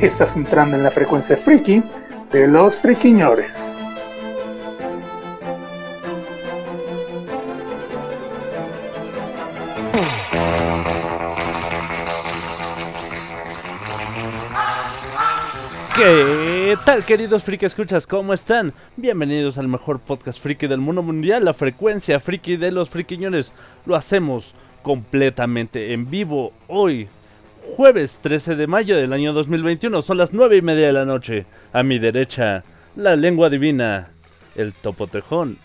Estás entrando en la frecuencia friki de los friquiñores. ¿Qué tal, queridos friki escuchas? ¿Cómo están? Bienvenidos al mejor podcast friki del mundo mundial, la frecuencia friki de los friquiñones. Lo hacemos completamente en vivo hoy, jueves 13 de mayo del año 2021. Son las 9 y media de la noche. A mi derecha, la lengua divina, el topotejón.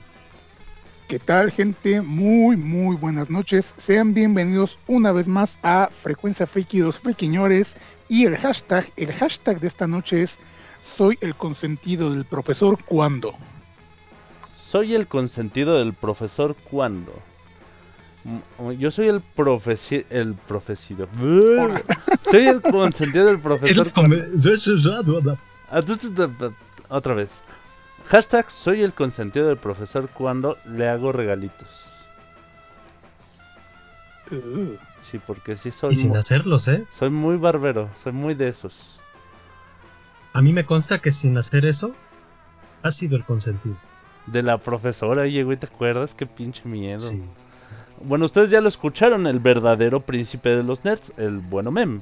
¿Qué tal, gente? Muy, muy buenas noches. Sean bienvenidos una vez más a Frecuencia Friki los Friquiñores. Y el hashtag, el hashtag de esta noche es Soy el consentido del profesor cuando. Soy el consentido del profesor cuando. Mm, Yo soy el profesi el profesido. Soy el consentido del profesor. Ah, Otra vez. Hashtag soy el consentido del profesor cuando le hago regalitos. Uh, Sí, porque sí soy, Y sin hacerlos, ¿eh? soy muy barbero, soy muy de esos. A mí me consta que sin hacer eso, ha sido el consentido. De la profesora, oye, güey, ¿te acuerdas? Qué pinche miedo. Sí. Bueno, ustedes ya lo escucharon, el verdadero príncipe de los nerds, el bueno mem.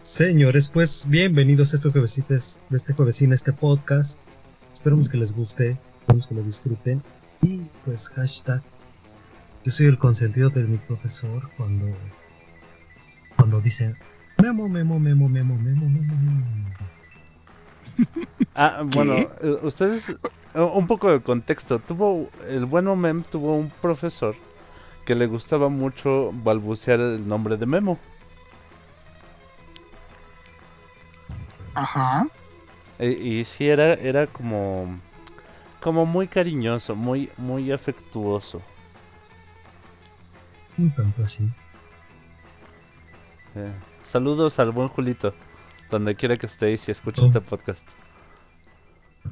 Señores, pues bienvenidos a este juevesites, de este juevesín, a este podcast. Esperemos que les guste, esperemos que lo disfruten. Y pues hashtag, yo soy el consentido de mi profesor cuando, cuando dice memo, memo, memo, memo, memo, memo, memo. Ah, bueno, eh, ustedes, eh, un poco de contexto. Tuvo, el bueno mem tuvo un profesor que le gustaba mucho balbucear el nombre de Memo. ajá. E- y sí, era, era como, como muy cariñoso, muy, muy afectuoso. Un tanto así. Eh, Saludos al buen Julito, donde quiera que estéis y escuche Oh. este podcast.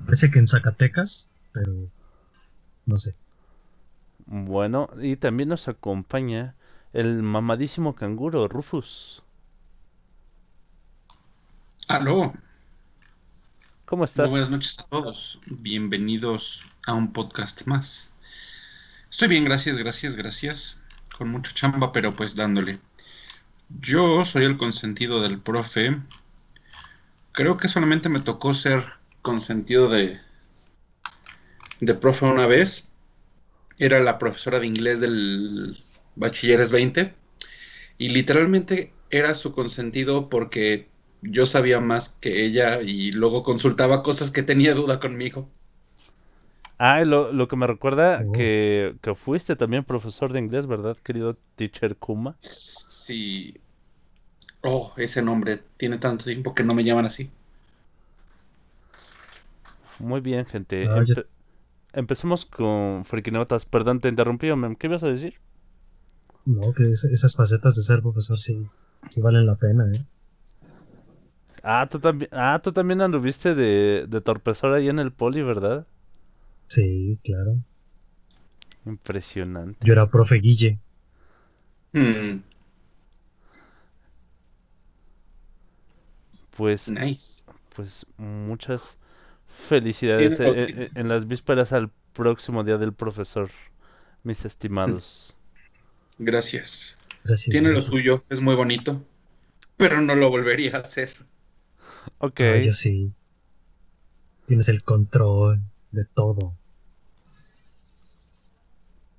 Parece que en Zacatecas, pero no sé. Bueno, y también nos acompaña el mamadísimo canguro, Rufus. Aló, ¿Cómo muy estás? buenas noches a todos. Bienvenidos a un podcast más. Estoy bien, gracias, gracias, gracias. Con mucho chamba, pero pues dándole. Yo soy el consentido del profe. Creo que solamente me tocó ser consentido de, de profe una vez. Era la profesora de inglés del Bachilleres 20. Y literalmente era su consentido porque yo sabía más que ella y luego consultaba cosas que tenía duda conmigo. Ah, lo, lo que me recuerda Oh. que, que fuiste también profesor de inglés, ¿verdad, querido teacher Kuma? Sí. Oh, ese nombre. Tiene tanto tiempo que no me llaman así. Muy bien, gente. Ah, Empe- empecemos con Frikinotas. Perdón, te interrumpí, mem. ¿Qué ibas a decir? No, que es- esas facetas de ser profesor sí, sí valen la pena, ¿eh? Ah, tú también, ah, tú también anduviste de, de torpezor ahí en el poli, ¿verdad? Sí, claro. Impresionante. Yo era profe Guille. Hmm, Pues, nice. pues muchas felicidades eh, eh, en las vísperas al próximo día del profesor, mis estimados. Gracias. Gracias. Tiene lo suyo. Es muy bonito. Pero no lo volvería a hacer. Ok. Yo sí. Tienes el control de todo.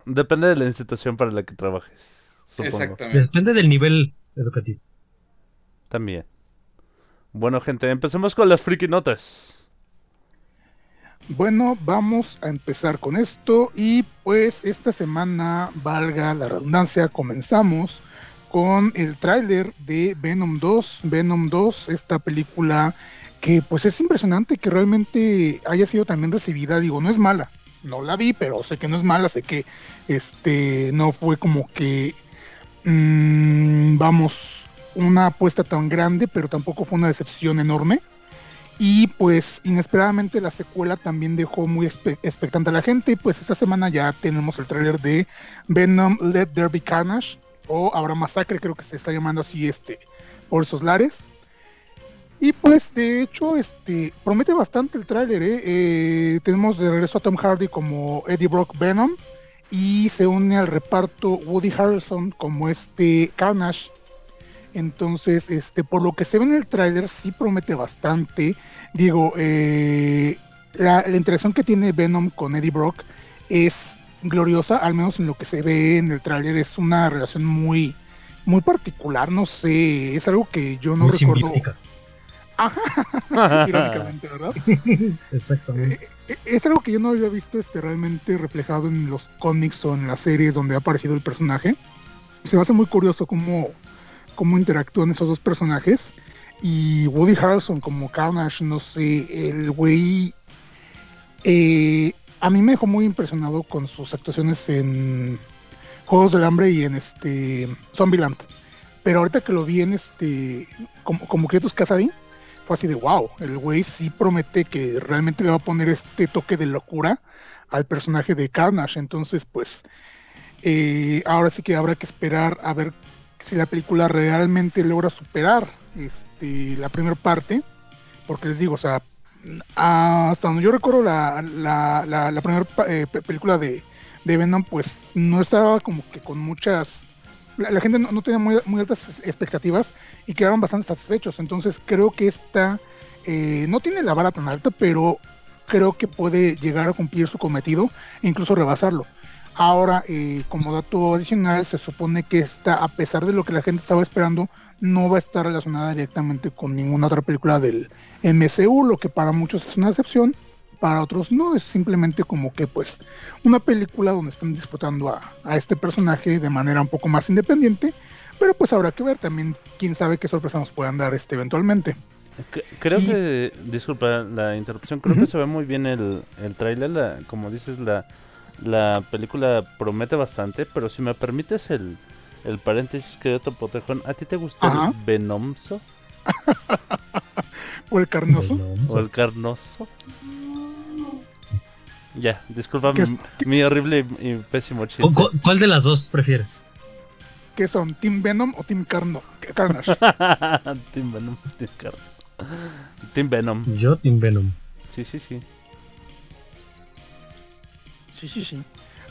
Depende de la institución para la que trabajes, supongo. Exactamente. Depende del nivel educativo. También. Bueno, gente, empecemos con las friki notas. Bueno, vamos a empezar con esto y pues esta semana, valga la redundancia, comenzamos con el tráiler de Venom 2, Venom 2, esta película que pues es impresionante que realmente haya sido también recibida, digo, no es mala, no la vi, pero sé que no es mala, sé que este no fue como que mmm, vamos una apuesta tan grande, pero tampoco fue una decepción enorme. Y pues inesperadamente la secuela también dejó muy expectante a la gente. Y pues esta semana ya tenemos el tráiler de Venom Let There Be Carnage. O Habrá Masacre, creo que se está llamando así este por esos lares. Y pues de hecho este promete bastante el tráiler. ¿eh? Eh, tenemos de regreso a Tom Hardy como Eddie Brock Venom. Y se une al reparto Woody Harrelson como este Carnage entonces, este, por lo que se ve en el tráiler, sí promete bastante. Digo, eh, la, interacción que tiene Venom con Eddie Brock es gloriosa, al menos en lo que se ve en el tráiler, es una relación muy, muy particular, no sé, es algo que yo no recuerdo. Ajá, irónicamente, ¿verdad? Exactamente. Eh, es algo que yo no había visto este, realmente reflejado en los cómics o en las series donde ha aparecido el personaje. Se me hace muy curioso cómo cómo interactúan esos dos personajes. Y Woody Harrelson como Carnage, no sé, el güey... Eh, a mí me dejó muy impresionado con sus actuaciones en Juegos del Hambre y en este Zombieland. Pero ahorita que lo vi en este como, como Kratos Casadín, fue así de wow, el güey sí promete que realmente le va a poner este toque de locura al personaje de Carnage. Entonces, pues, eh, ahora sí que habrá que esperar a ver si la película realmente logra superar este, la primera parte, porque les digo, o sea, hasta donde yo recuerdo la, la, primera eh, película de, de, Venom, pues no estaba como que con muchas... La, gente no, tenía muy, altas expectativas y quedaron bastante satisfechos, entonces creo que esta eh, no tiene la vara tan alta, pero creo que puede llegar a cumplir su cometido e incluso rebasarlo. Ahora, eh, como dato adicional, se supone que esta, a pesar de lo que la gente estaba esperando, no va a estar relacionada directamente con ninguna otra película del MCU, lo que para muchos es una excepción, para otros no, es simplemente como que pues una película donde están disfrutando a, este personaje de manera un poco más independiente, pero pues habrá que ver. También, quién sabe qué sorpresa nos puedan dar este eventualmente. Creo que, disculpa la interrupción, creo que se ve muy bien el, el tráiler, como dices, la, la película promete bastante, pero si me permites el, el paréntesis que otro potejón, ¿a ti te gusta el Venomso? ¿O el carnoso? ¿O el carnoso? Ya, disculpa mi, horrible y, pésimo chiste. ¿Cuál de las dos prefieres? ¿Qué son? ¿Team Venom o Team Carno Carnage? team Venom, Team Carno. Team Venom. Yo, Team Venom. Sí, sí, sí. Sí, sí, sí.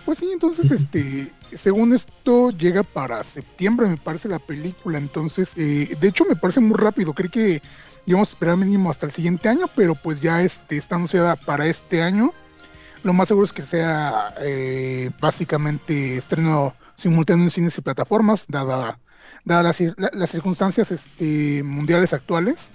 Pues sí, entonces, este, según esto, llega para septiembre, me parece la película. Entonces, eh, de hecho, me parece muy rápido. Creí que íbamos a esperar mínimo hasta el siguiente año, pero pues ya este, está anunciada para este año. Lo más seguro es que sea eh, básicamente estreno simultáneo en cines y plataformas, dada, dada las, circunstancias este, mundiales actuales.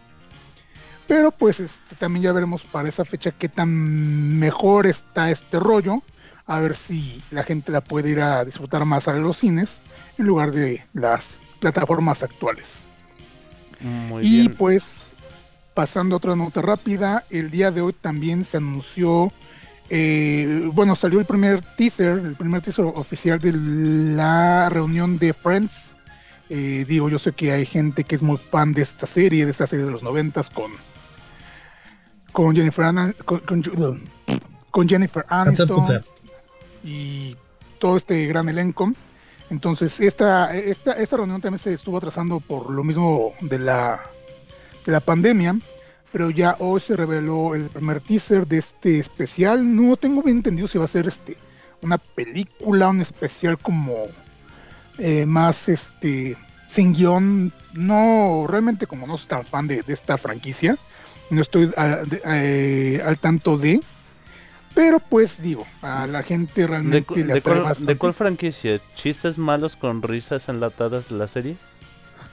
Pero pues este, también ya veremos para esa fecha qué tan mejor está este rollo a ver si la gente la puede ir a disfrutar más a los cines en lugar de las plataformas actuales. y pues, pasando a otra nota rápida, el día de hoy también se anunció, eh, bueno, salió el primer teaser, el primer teaser oficial de la reunión de Friends. Eh, digo, yo sé que hay gente que es muy fan de esta serie, de esta serie de los noventas con con Jennifer con, Jennifer Aniston y todo este gran elenco. Entonces, esta, esta, esta reunión también se estuvo atrasando por lo mismo de la, de la pandemia, pero ya hoy se reveló el primer teaser de este especial. No tengo bien entendido si va a ser este una película, un especial como eh, más este sin guion. No, realmente como no soy tan fan de, esta franquicia, no estoy eh, al tanto de, pero pues digo, a la gente realmente ¿De, le de cuál, ¿De cuál franquicia? ¿Chistes malos con risas enlatadas de la serie?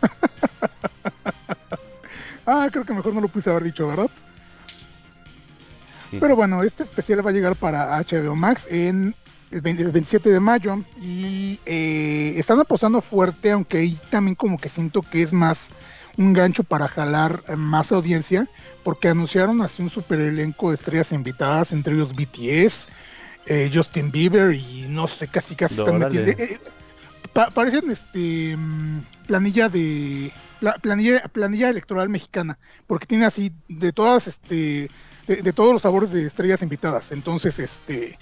ah, creo que mejor no lo puse haber dicho, ¿verdad? Pero bueno, este especial va a llegar para HBO Max en el, 27 de mayo y eh, están apostando fuerte, aunque ahí también como que siento que es más un gancho para jalar más audiencia, porque anunciaron así un super elenco de estrellas invitadas, entre ellos BTS, eh, Justin Bieber y no sé, casi casi están metiendo. Eh, parecen este mm, planilla de planilla planilla electoral mexicana, porque tiene así de todas este de, todos los sabores de estrellas invitadas. Entonces, este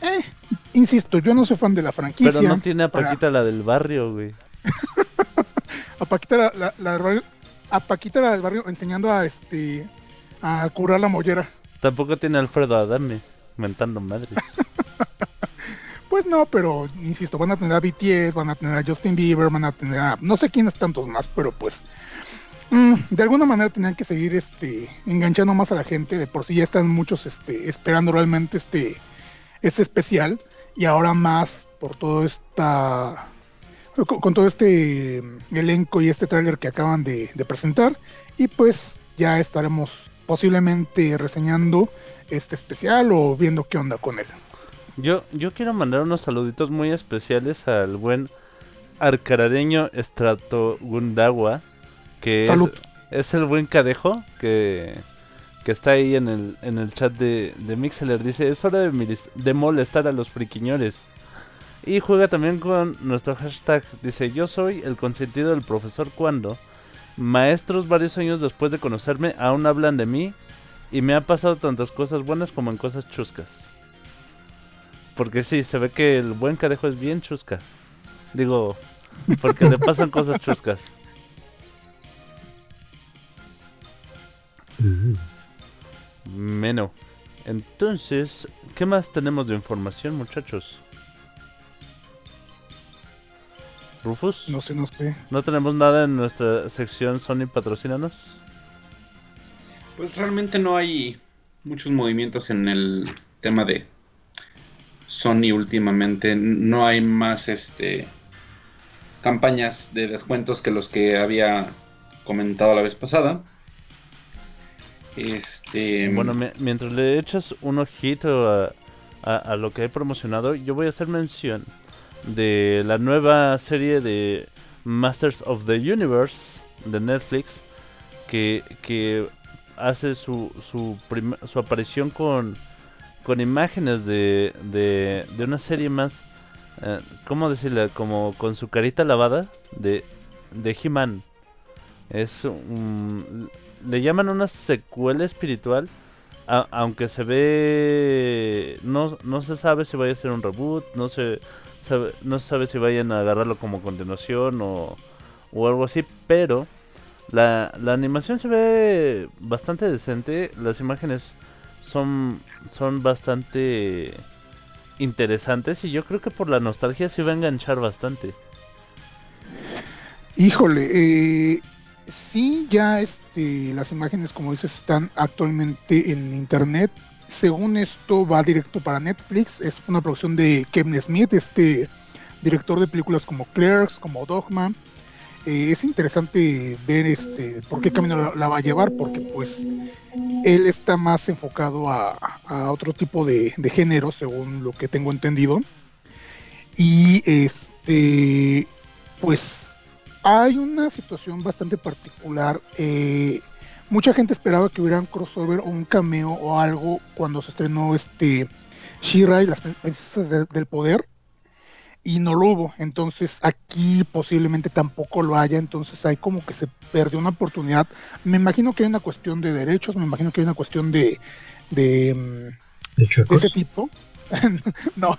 eh, insisto, yo no soy fan de la franquicia. Pero no tiene a Paquita la del barrio, güey. a Paquita la, del barrio, a Paquita la del barrio enseñando a este a curar la mollera. Tampoco tiene a Alfredo Adame mentando madres. pues no, pero insisto, van a tener a BTS, van a tener a Justin Bieber, van a tener a no sé quiénes tantos más, pero pues mm, de alguna manera tenían que seguir este enganchando más a la gente, de por sí ya están muchos este esperando realmente este este especial y ahora más por todo esta con, todo este elenco y este tráiler que acaban de, presentar y pues ya estaremos posiblemente reseñando este especial o viendo qué onda con él. Yo, yo quiero mandar unos saluditos muy especiales al buen arcarareño Estrato Gundawa, que es, es, el buen cadejo que, que está ahí en el, en el chat de, de Mixeler. Dice, es hora de, de molestar a los friquiñores. Y juega también con nuestro hashtag. Dice, yo soy el consentido del profesor cuando maestros varios años después de conocerme aún hablan de mí y me ha pasado tantas cosas buenas como en cosas chuscas. Porque sí, se ve que el buen cadejo es bien chusca. Digo, porque le pasan cosas chuscas. Meno. Entonces, ¿qué más tenemos de información, muchachos? Rufus. No sé, no sé. ¿No tenemos nada en nuestra sección Sony Patrocínanos? Pues realmente no hay muchos movimientos en el tema de Sony últimamente. No hay más este campañas de descuentos que los que había comentado la vez pasada. Este. Bueno, mientras le echas un ojito a, a, lo que he promocionado, yo voy a hacer mención de la nueva serie de Masters of the Universe de Netflix que, que hace su, su, su aparición con, con imágenes de, de, de una serie más, eh, ¿cómo decirle? Como con su carita lavada de, de He-Man. Es le llaman una secuela espiritual, aunque se ve, no, no se sabe si vaya a ser un reboot, no se no se sabe si vayan a agarrarlo como continuación o, o algo así, pero la, la, animación se ve bastante decente, las imágenes son, son bastante interesantes y yo creo que por la nostalgia se va a enganchar bastante. Híjole, eh, sí, ya este, las imágenes, como dices, están actualmente en internet según esto va directo para Netflix, es una producción de Kevin Smith, este director de películas como Clerks, como Dogma. Eh, es interesante ver este por qué camino la, va a llevar, porque pues él está más enfocado a, otro tipo de, género, según lo que tengo entendido. Y este pues hay una situación bastante particular. Eh, mucha gente esperaba que hubiera un crossover o un cameo o algo cuando se estrenó este She-Ra y las princesas del poder y no lo hubo. Entonces aquí posiblemente tampoco lo haya. Entonces hay como que se perdió una oportunidad. Me imagino que hay una cuestión de derechos, me imagino que hay una cuestión de, de, mm, ¿De, ese tipo. no,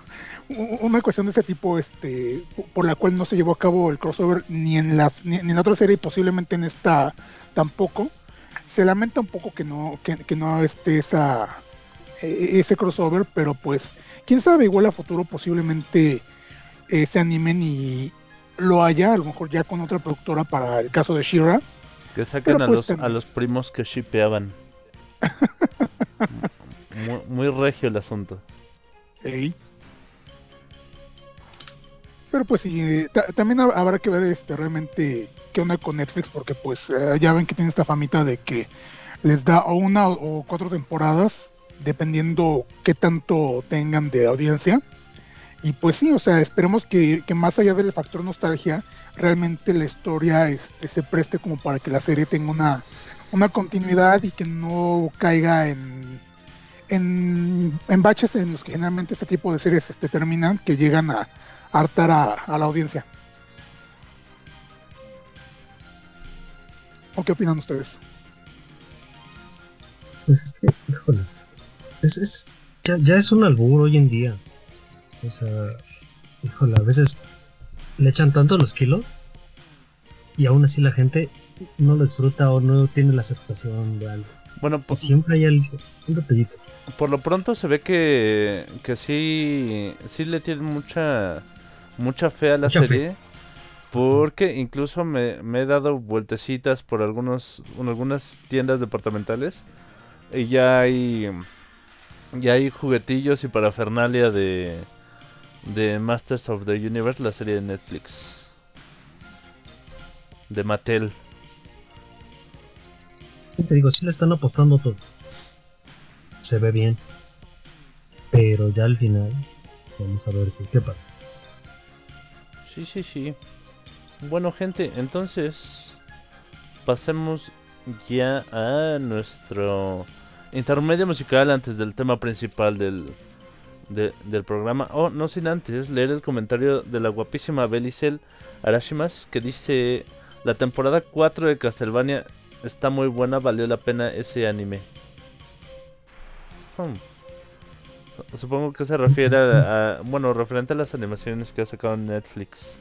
una cuestión de ese tipo, este, por la cual no se llevó a cabo el crossover ni en las, ni en la otra serie y posiblemente en esta tampoco se lamenta un poco que no, que, no esté esa, e, ese crossover, pero pues, quién sabe, igual a futuro posiblemente eh, se animen y lo haya, a lo mejor ya con otra productora para el caso de Shira. Que saquen a, pues los, a los primos que shipeaban. muy, regio el asunto. Pero pues sí, también habrá que ver este realmente qué onda con Netflix, porque pues eh, ya ven que tiene esta famita de que les da o una o cuatro temporadas, dependiendo qué tanto tengan de audiencia. Y pues sí, o sea, esperemos que, que más allá del factor nostalgia, realmente la historia este, se preste como para que la serie tenga una, una continuidad y que no caiga en, en, baches en los que generalmente este tipo de series este, terminan, que llegan a, hartar a la audiencia. ¿O qué opinan ustedes? Pues es que, híjole. Es, es, ya, ya es un albur hoy en día. O sea, híjole, a veces le echan tanto los kilos y aún así la gente no lo disfruta o no tiene la aceptación de algo. Bueno, por, siempre hay algo, un detallito. por lo pronto se ve que, que sí, sí le tienen mucha, mucha fe a la Mucha fe. Porque incluso me, me he dado vueltecitas por algunos, en algunas tiendas departamentales. Y ya hay, ya hay juguetillos y parafernalia de, de Masters of the Universe, la serie de Netflix. De Mattel. Y te digo, sí le están apostando todo. Se ve bien. Pero ya al final, vamos a ver qué, qué pasa. Sí, sí, sí. Bueno, gente, entonces pasemos ya a nuestro intermedio musical antes del tema principal del, de- del programa. Oh, no sin antes leer el comentario de la guapísima Belicel Arashimas que dice: La temporada 4 de Castlevania está muy buena, valió la pena ese anime. Hmm. Supongo que se refiere a, a- bueno, referente a las animaciones que ha sacado Netflix.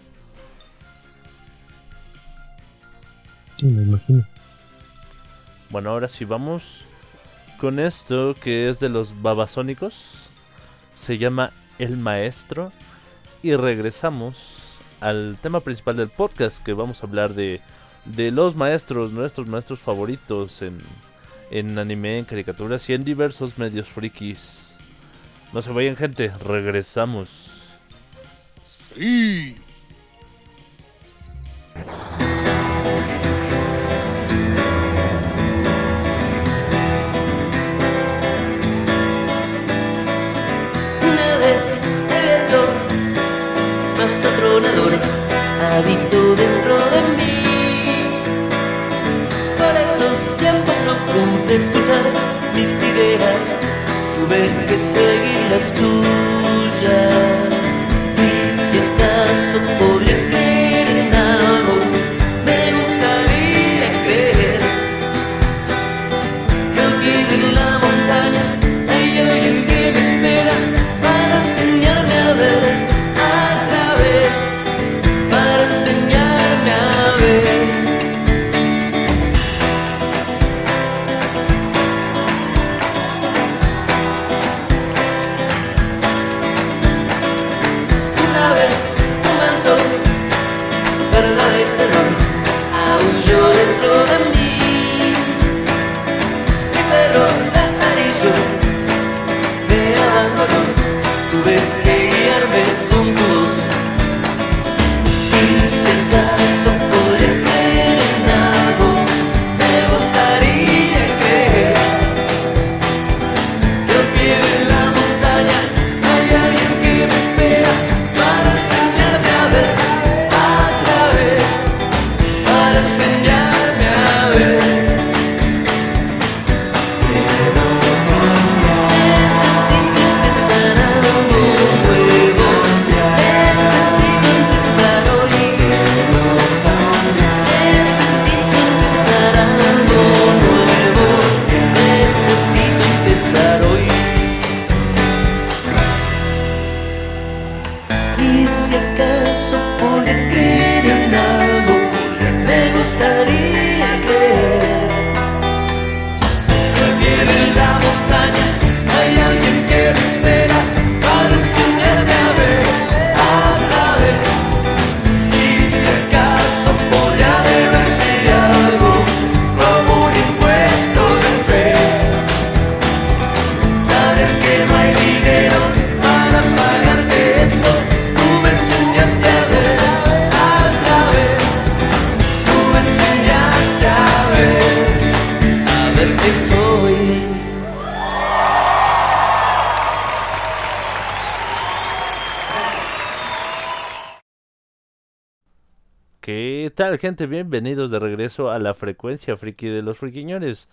Sí, me imagino. Bueno, ahora sí vamos con esto que es de los babasónicos. Se llama El Maestro. Y regresamos al tema principal del podcast, que vamos a hablar de, de los maestros, nuestros maestros favoritos en, en anime, en caricaturas y en diversos medios frikis. No se vayan gente, regresamos. Sí. Tuve que seguir las tuyas. Gente? Bienvenidos de regreso a la frecuencia friki de los friquiñones.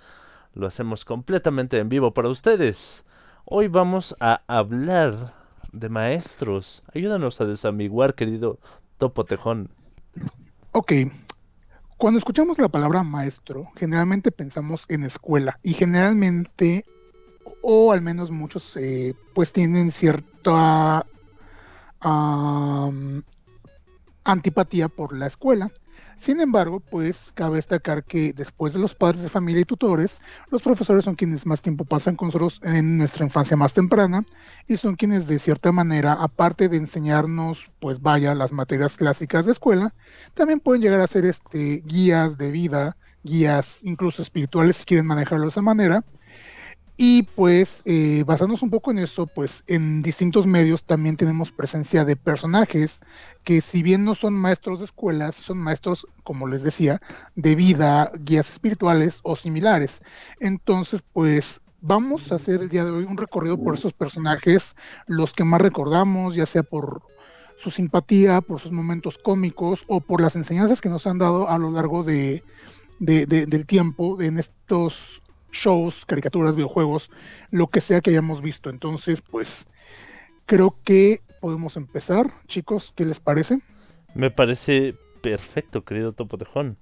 Lo hacemos completamente en vivo para ustedes. Hoy vamos a hablar de maestros. Ayúdanos a desamiguar, querido Topo Tejón. Ok. Cuando escuchamos la palabra maestro, generalmente pensamos en escuela y generalmente, o al menos muchos, eh, pues tienen cierta am, antipatía por la escuela. Sin embargo, pues cabe destacar que después de los padres de familia y tutores, los profesores son quienes más tiempo pasan con nosotros en nuestra infancia más temprana y son quienes de cierta manera, aparte de enseñarnos, pues vaya, las materias clásicas de escuela, también pueden llegar a ser este, guías de vida, guías incluso espirituales si quieren manejarlo de esa manera. Y pues eh, basándonos un poco en eso, pues en distintos medios también tenemos presencia de personajes que si bien no son maestros de escuelas, son maestros, como les decía, de vida, guías espirituales o similares. Entonces, pues vamos a hacer el día de hoy un recorrido por esos personajes, los que más recordamos, ya sea por su simpatía, por sus momentos cómicos o por las enseñanzas que nos han dado a lo largo de, de- de- del tiempo en estos shows, caricaturas, videojuegos, lo que sea que hayamos visto. Entonces, pues creo que podemos empezar, chicos, ¿qué les parece? Me parece perfecto, querido Topo Tejón.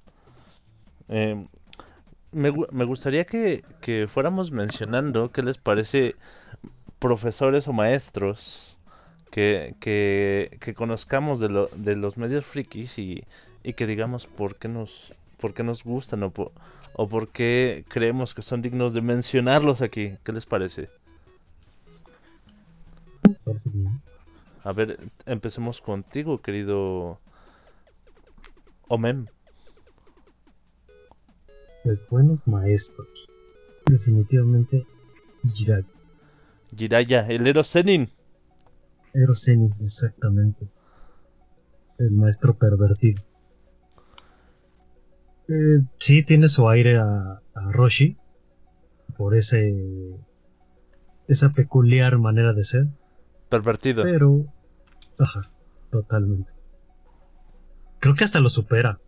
Eh, me gustaría que, que fuéramos mencionando qué les parece profesores o maestros que, que, que conozcamos de, lo- de los medios frikis y, y que digamos por qué nos, por qué nos gustan o por, o por qué creemos que son dignos de mencionarlos aquí. ¿Qué les parece? A ver, empecemos contigo, querido Omem. Pues buenos maestros. Definitivamente Jiraiya. Jiraya, el Ero Zenin. Ero Zenin, exactamente. El maestro pervertido. Eh, sí, tiene su aire a, a Roshi. Por ese. esa peculiar manera de ser. Pervertido. Pero. Ajá, totalmente. Creo que hasta lo supera.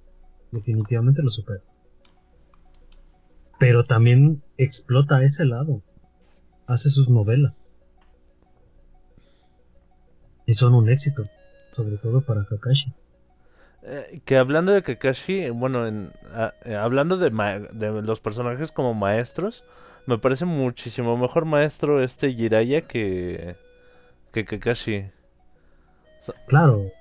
Definitivamente lo supera. Pero también explota ese lado. Hace sus novelas. Y son un éxito. Sobre todo para Kakashi. Eh, que hablando de Kakashi, bueno, en, a- eh, hablando de, ma- de los personajes como maestros, me parece muchísimo mejor maestro este Jiraya que, que Kakashi. Claro,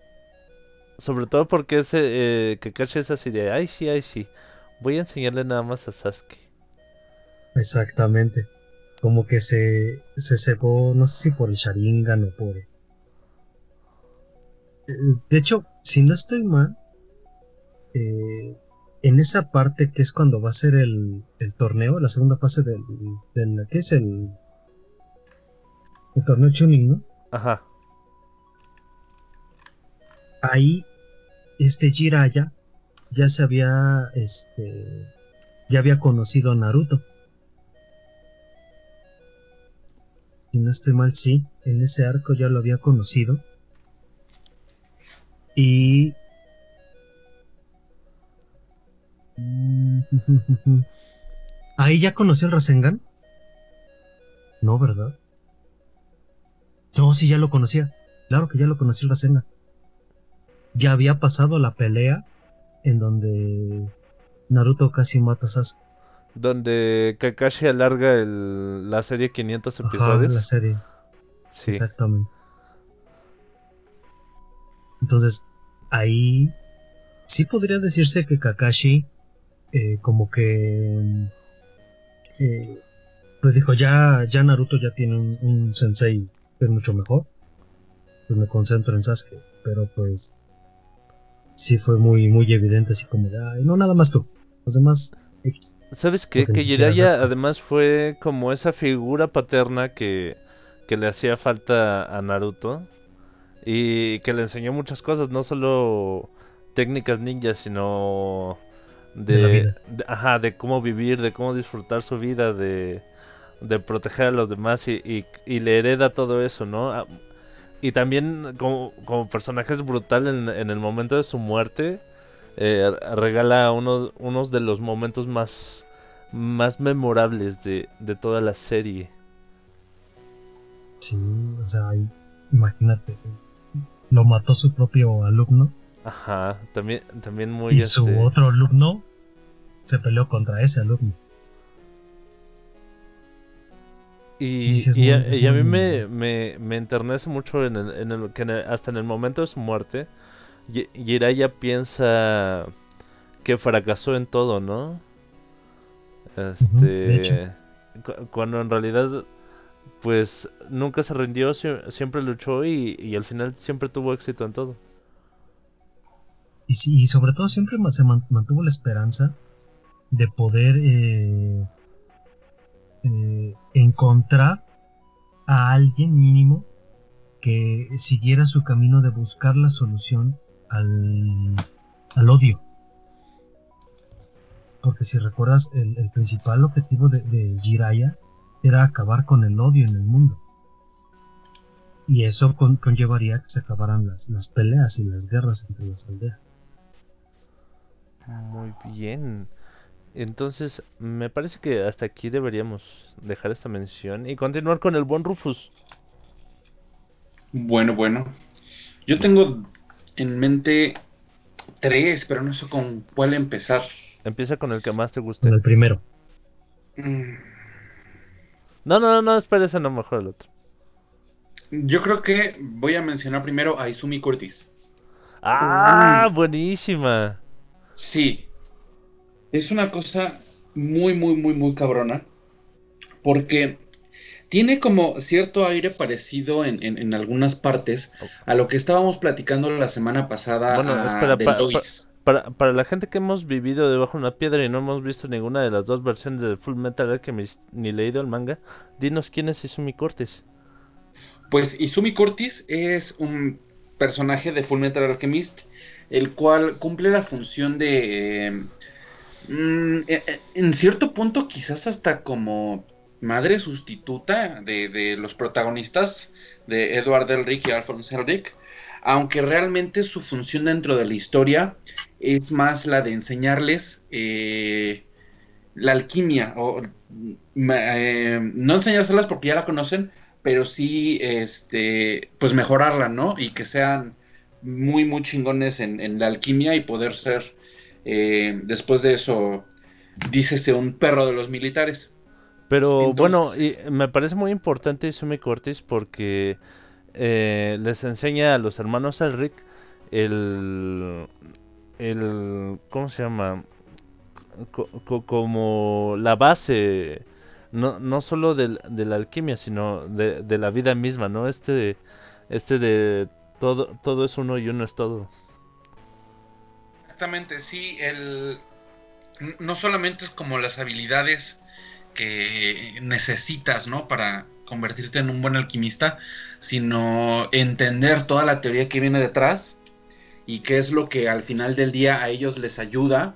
Sobre todo porque ese eh, Kakashi es así de, ay sí, ay sí, voy a enseñarle nada más a Sasuke. exactamente. Como que se, se no sé si por el Sharingan o por... Eh, De hecho, si no estoy mal, eh, en esa parte que es cuando va a ser el, el torneo, la segunda fase del, del ¿qué es el, el torneo Chunin, ¿no? Ajá. ahí este Jiraya ya se había este ya había conocido a Naruto. Si no estoy mal, sí, en ese arco ya lo había conocido. Y ahí ya conoció el Rasengan. No, ¿verdad? No, sí, ya lo conocía. Claro que ya lo conocía el Rasengan ya había pasado la pelea en donde Naruto casi mata a Sasuke. Donde Kakashi alarga el- la serie 500 Ajá, episodios. la serie, Sí. exactamente. Entonces, ahí sí podría decirse que Kakashi eh, como que eh, pues dijo ya ya Naruto ya tiene un, un sensei que es mucho mejor pues me concentro en Sasuke pero pues sí fue muy muy evidente así como de "Ay, no nada más tú los demás X". ¿Sabes qué? Que Jiraiya además fue como esa figura paterna que, que le hacía falta a Naruto. Y que le enseñó muchas cosas, no solo técnicas ninjas, sino de, ajá, de cómo vivir, de cómo disfrutar su vida, de, de proteger a los demás y, y- y le hereda todo eso, ¿no? Ah, Y también como, como personaje es brutal en, en el momento de su muerte. eh, regala unos, unos de los momentos más, más memorables de, de toda la serie. Sí, o sea, imagínate, lo mató su propio alumno Ajá, también, también muy... y su este, otro alumno se peleó contra ese alumno. Y, Sí, sí, y muy- a, es y a mí me, me, me enternece mucho en el, en el, que en el- hasta en el momento de su muerte, Jiraiya piensa que fracasó en todo, ¿no? Este, cuando en realidad, pues nunca se rindió, sie- siempre luchó y, al final siempre tuvo éxito en todo. Y, sí, y sobre todo siempre se man- mantuvo la esperanza de poder eh, eh, encontrar a alguien mínimo que siguiera su camino de buscar la solución al, al odio. Porque si recuerdas, el, el principal objetivo de, de Jiraiya era acabar con el odio en el mundo. Y eso con- conllevaría que se acabaran las, las peleas y las guerras entre las aldeas. Muy bien. Entonces, me parece que hasta aquí deberíamos dejar esta mención y continuar con el buen Rufus. Bueno, bueno. Yo tengo en mente tres, pero no sé con cuál empezar. Empieza con el que más te guste. Con el primero. Mm, No, no, no, no, espera ese, no, mejor el otro. Yo creo que voy a mencionar primero a Izumi Curtis. ¡Ah! Buenísima. Sí. Es una cosa muy, muy, muy, muy cabrona. Porque tiene como cierto aire parecido en, en- en algunas partes a lo que estábamos platicando la semana pasada Bueno, ah, espera, de pa- Lois. Para, para la gente que hemos vivido debajo de una piedra y no hemos visto ninguna de las dos versiones de Full Metal Alchemist ni leído el manga, dinos quién es Izumi Cortes. Pues Izumi Curtis es un personaje de Full Metal Alchemist, el cual cumple la función de... mm, eh, eh, en cierto punto quizás hasta como madre sustituta de, de los protagonistas de Edward Elric y Alphonse Elric, aunque realmente su función dentro de la historia es más la de enseñarles eh, la alquimia, o eh, no enseñárselas porque ya la conocen, pero sí, este, pues mejorarla, ¿no? Y que sean muy, muy chingones en, en la alquimia y poder ser, eh, después de eso, dícese un perro de los militares. Pero bueno, y me parece muy importante Izumi Cortes porque eh, les enseña a los hermanos Elric el, el ¿cómo se llama? Co- co- como la base, no, no solo de, la alquimia, sino de, de la vida misma, ¿no? Este, este de todo, todo es uno y uno es todo. Exactamente, sí, el... no solamente es como las habilidades que necesitas, ¿no? Para convertirte en un buen alquimista, sino entender toda la teoría que viene detrás y qué es lo que al final del día a ellos les ayuda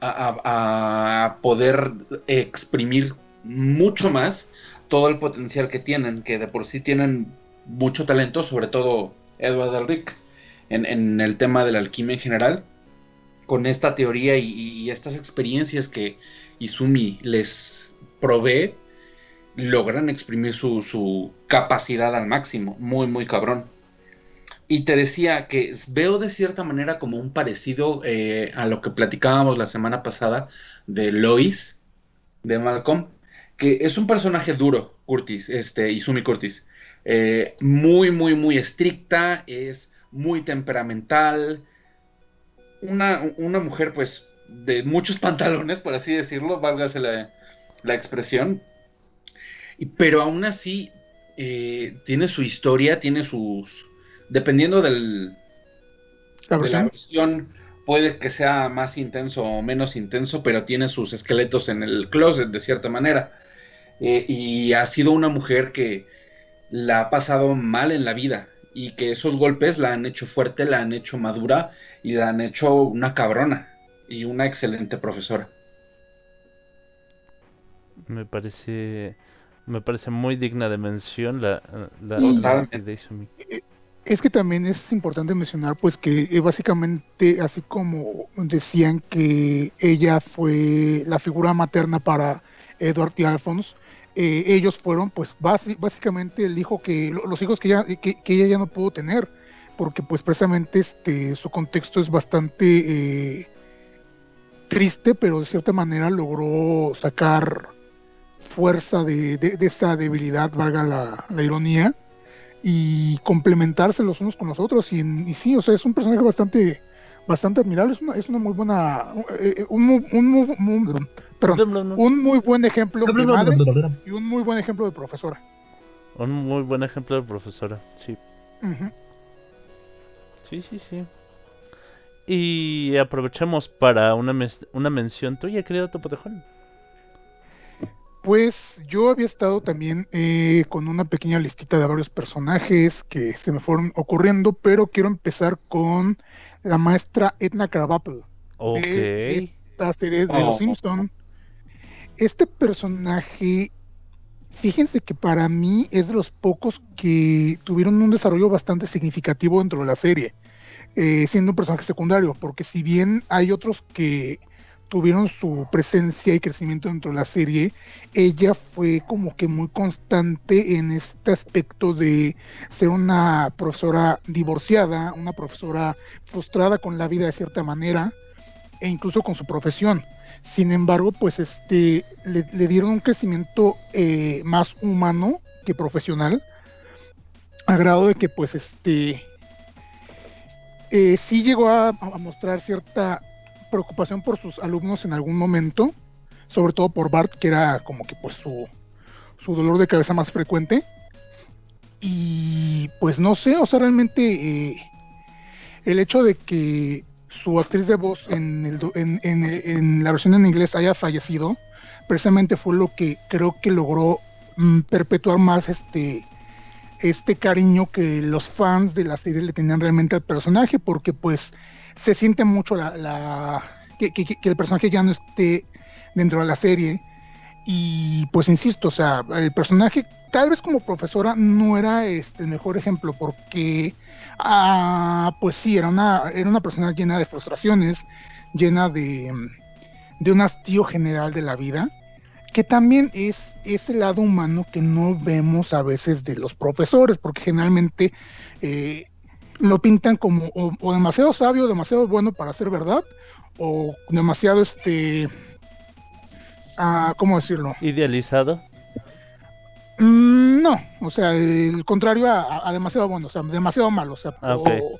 a, poder exprimir mucho más todo el potencial que tienen, que de por sí tienen mucho talento, sobre todo Edward Elric, en, en el tema de la alquimia en general. Con esta teoría y, y estas experiencias que Izumi les provee, logran exprimir su, capacidad al máximo. Muy, muy cabrón. Y te decía que veo de cierta manera como un parecido eh, a lo que platicábamos la semana pasada de Lois, de Malcolm, que es un personaje duro, Curtis, este, Izumi Curtis. Eh, muy, muy, muy estricta, es muy temperamental, una, una mujer, pues, de muchos pantalones, por así decirlo, válgase la, la expresión. Pero aún así, eh, tiene su historia, tiene sus. Dependiendo del, La de la versión. versión, puede que sea más intenso o menos intenso, pero tiene sus esqueletos en el closet, de cierta manera. Eh, y ha sido una mujer que la ha pasado mal en la vida y que esos golpes la han hecho fuerte, la han hecho madura y la han hecho una cabrona y una excelente profesora. Me parece, me parece muy digna de mención la, la de Izumi. Es que también es importante mencionar, pues, que eh, básicamente, así como decían que ella fue la figura materna para Edward y Alphonse, eh, ellos fueron, pues, básicamente el hijo que, lo- los hijos que ella, que, que ella ya no pudo tener, porque, pues, precisamente, este, su contexto es bastante eh, triste, pero de cierta manera logró sacar fuerza de, de- de esa debilidad, valga la, la ironía, y complementarse los unos con los otros. Y, y sí, o sea, es un personaje bastante bastante admirable, es una, es una muy buena, eh, eh, un, mu- un, perdón, un muy buen ejemplo de madre y un muy buen ejemplo de profesora. Un muy buen ejemplo de profesora, sí. Sí, sí, sí. Y aprovechemos para una, mes- una mención tuya, querido Topotejón. Pues yo había estado también eh, con una pequeña listita de varios personajes que se me fueron ocurriendo, pero quiero empezar con la maestra Edna Krabappel. Ok. de esta serie de Oh. Los Simpson. Este personaje, fíjense que para mí es de los pocos que tuvieron un desarrollo bastante significativo dentro de la serie, eh, siendo un personaje secundario, porque si bien hay otros que tuvieron su presencia y crecimiento dentro de la serie, ella fue como que muy constante en este aspecto de ser una profesora divorciada, una profesora frustrada con la vida de cierta manera, e incluso con su profesión. Sin embargo, pues este le, dieron un crecimiento eh, más humano que profesional, a grado de que pues este eh, sí llegó a mostrar cierta preocupación por sus alumnos en algún momento, sobre todo por Bart, que era como que pues su, su dolor de cabeza más frecuente. Y pues no sé, o sea, realmente eh, el hecho de que su actriz de voz en, el en- en la versión en inglés haya fallecido, precisamente fue lo que creo que logró mm, perpetuar más este, este cariño que los fans de la serie le tenían realmente al personaje, porque pues se siente mucho la, la- que, el personaje ya no esté dentro de la serie. Y pues insisto, o sea, el personaje, tal vez como profesora, no era este, el mejor ejemplo, porque Ah, pues sí, era una, era una persona llena de frustraciones, llena de, de un hastío general de la vida, que también es ese lado humano que no vemos a veces de los profesores, porque generalmente eh, lo pintan como o, o demasiado sabio, demasiado bueno para ser verdad, o demasiado, este, ah, ¿cómo decirlo? Idealizado. Mm, no, o sea, el contrario a, demasiado bueno, o sea, demasiado malo, o sea, Ah, ok. o-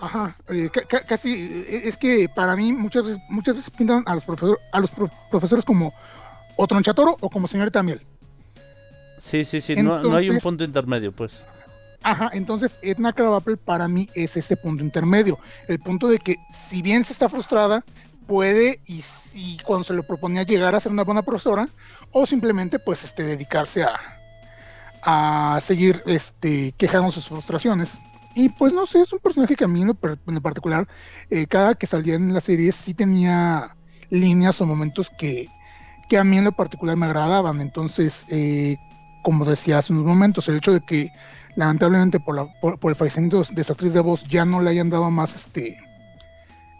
ajá, eh, ca- ca- casi, eh, es que para mí muchas veces, muchas veces pintan a los, profesor- a los pro- profesores como o tronchatoro o como señorita miel. Sí, sí, sí. no, no hay un punto intermedio, pues. Ajá, entonces Edna Krabappel para mí es ese punto intermedio, el punto de que si bien se está frustrada, puede y, y cuando se lo proponía llegar a ser una buena profesora o simplemente pues este dedicarse a, a seguir este quejándose sus frustraciones. Y pues no sé, es un personaje que a mí en en particular, eh, cada que salía en la serie sí tenía líneas o momentos que, que a mí en lo particular me agradaban. Entonces, eh, como decía hace unos momentos, el hecho de que lamentablemente por, el fallecimiento de su actriz de voz ya no le hayan dado más este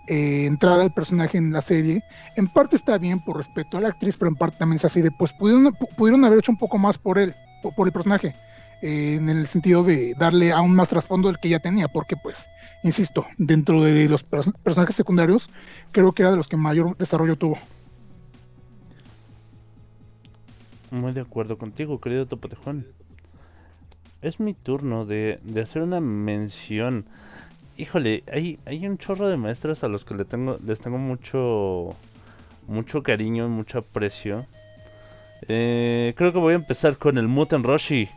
eh, entrada al personaje en la serie, en parte está bien por respeto a la actriz, pero en parte también es así de, pues pudieron, pu- pudieron haber hecho un poco más por él, por, por el personaje, eh, en el sentido de darle aún más trasfondo del que ya tenía, porque pues, insisto, dentro de los pers- personajes secundarios, creo que era de los que mayor desarrollo tuvo. Muy de acuerdo contigo, querido Topotejón. Es mi turno de, de hacer una mención. Híjole, hay, hay un chorro de maestras a los que le tengo, les tengo mucho, mucho cariño y mucho aprecio. Eh, creo que voy a empezar con el Muten Roshi.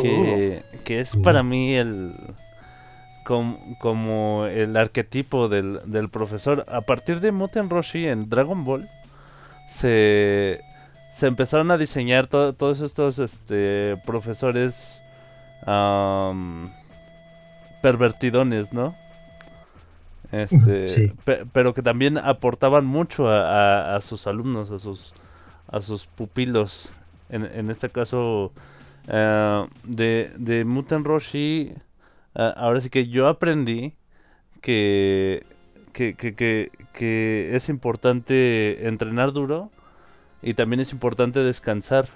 Que, que es para mí el com- como el arquetipo del, del profesor. A partir de Muten Roshi en Dragon Ball se, se empezaron a diseñar to- todos estos este, profesores am, pervertidones, ¿no? Este, Sí. pe- pero que también aportaban mucho a, a- a sus alumnos, a sus, a sus pupilos. En, en este caso, eh, de, de Muten Roshi, Ah, ahora sí que yo aprendí que, que, que, que, que es importante entrenar duro y también es importante descansar.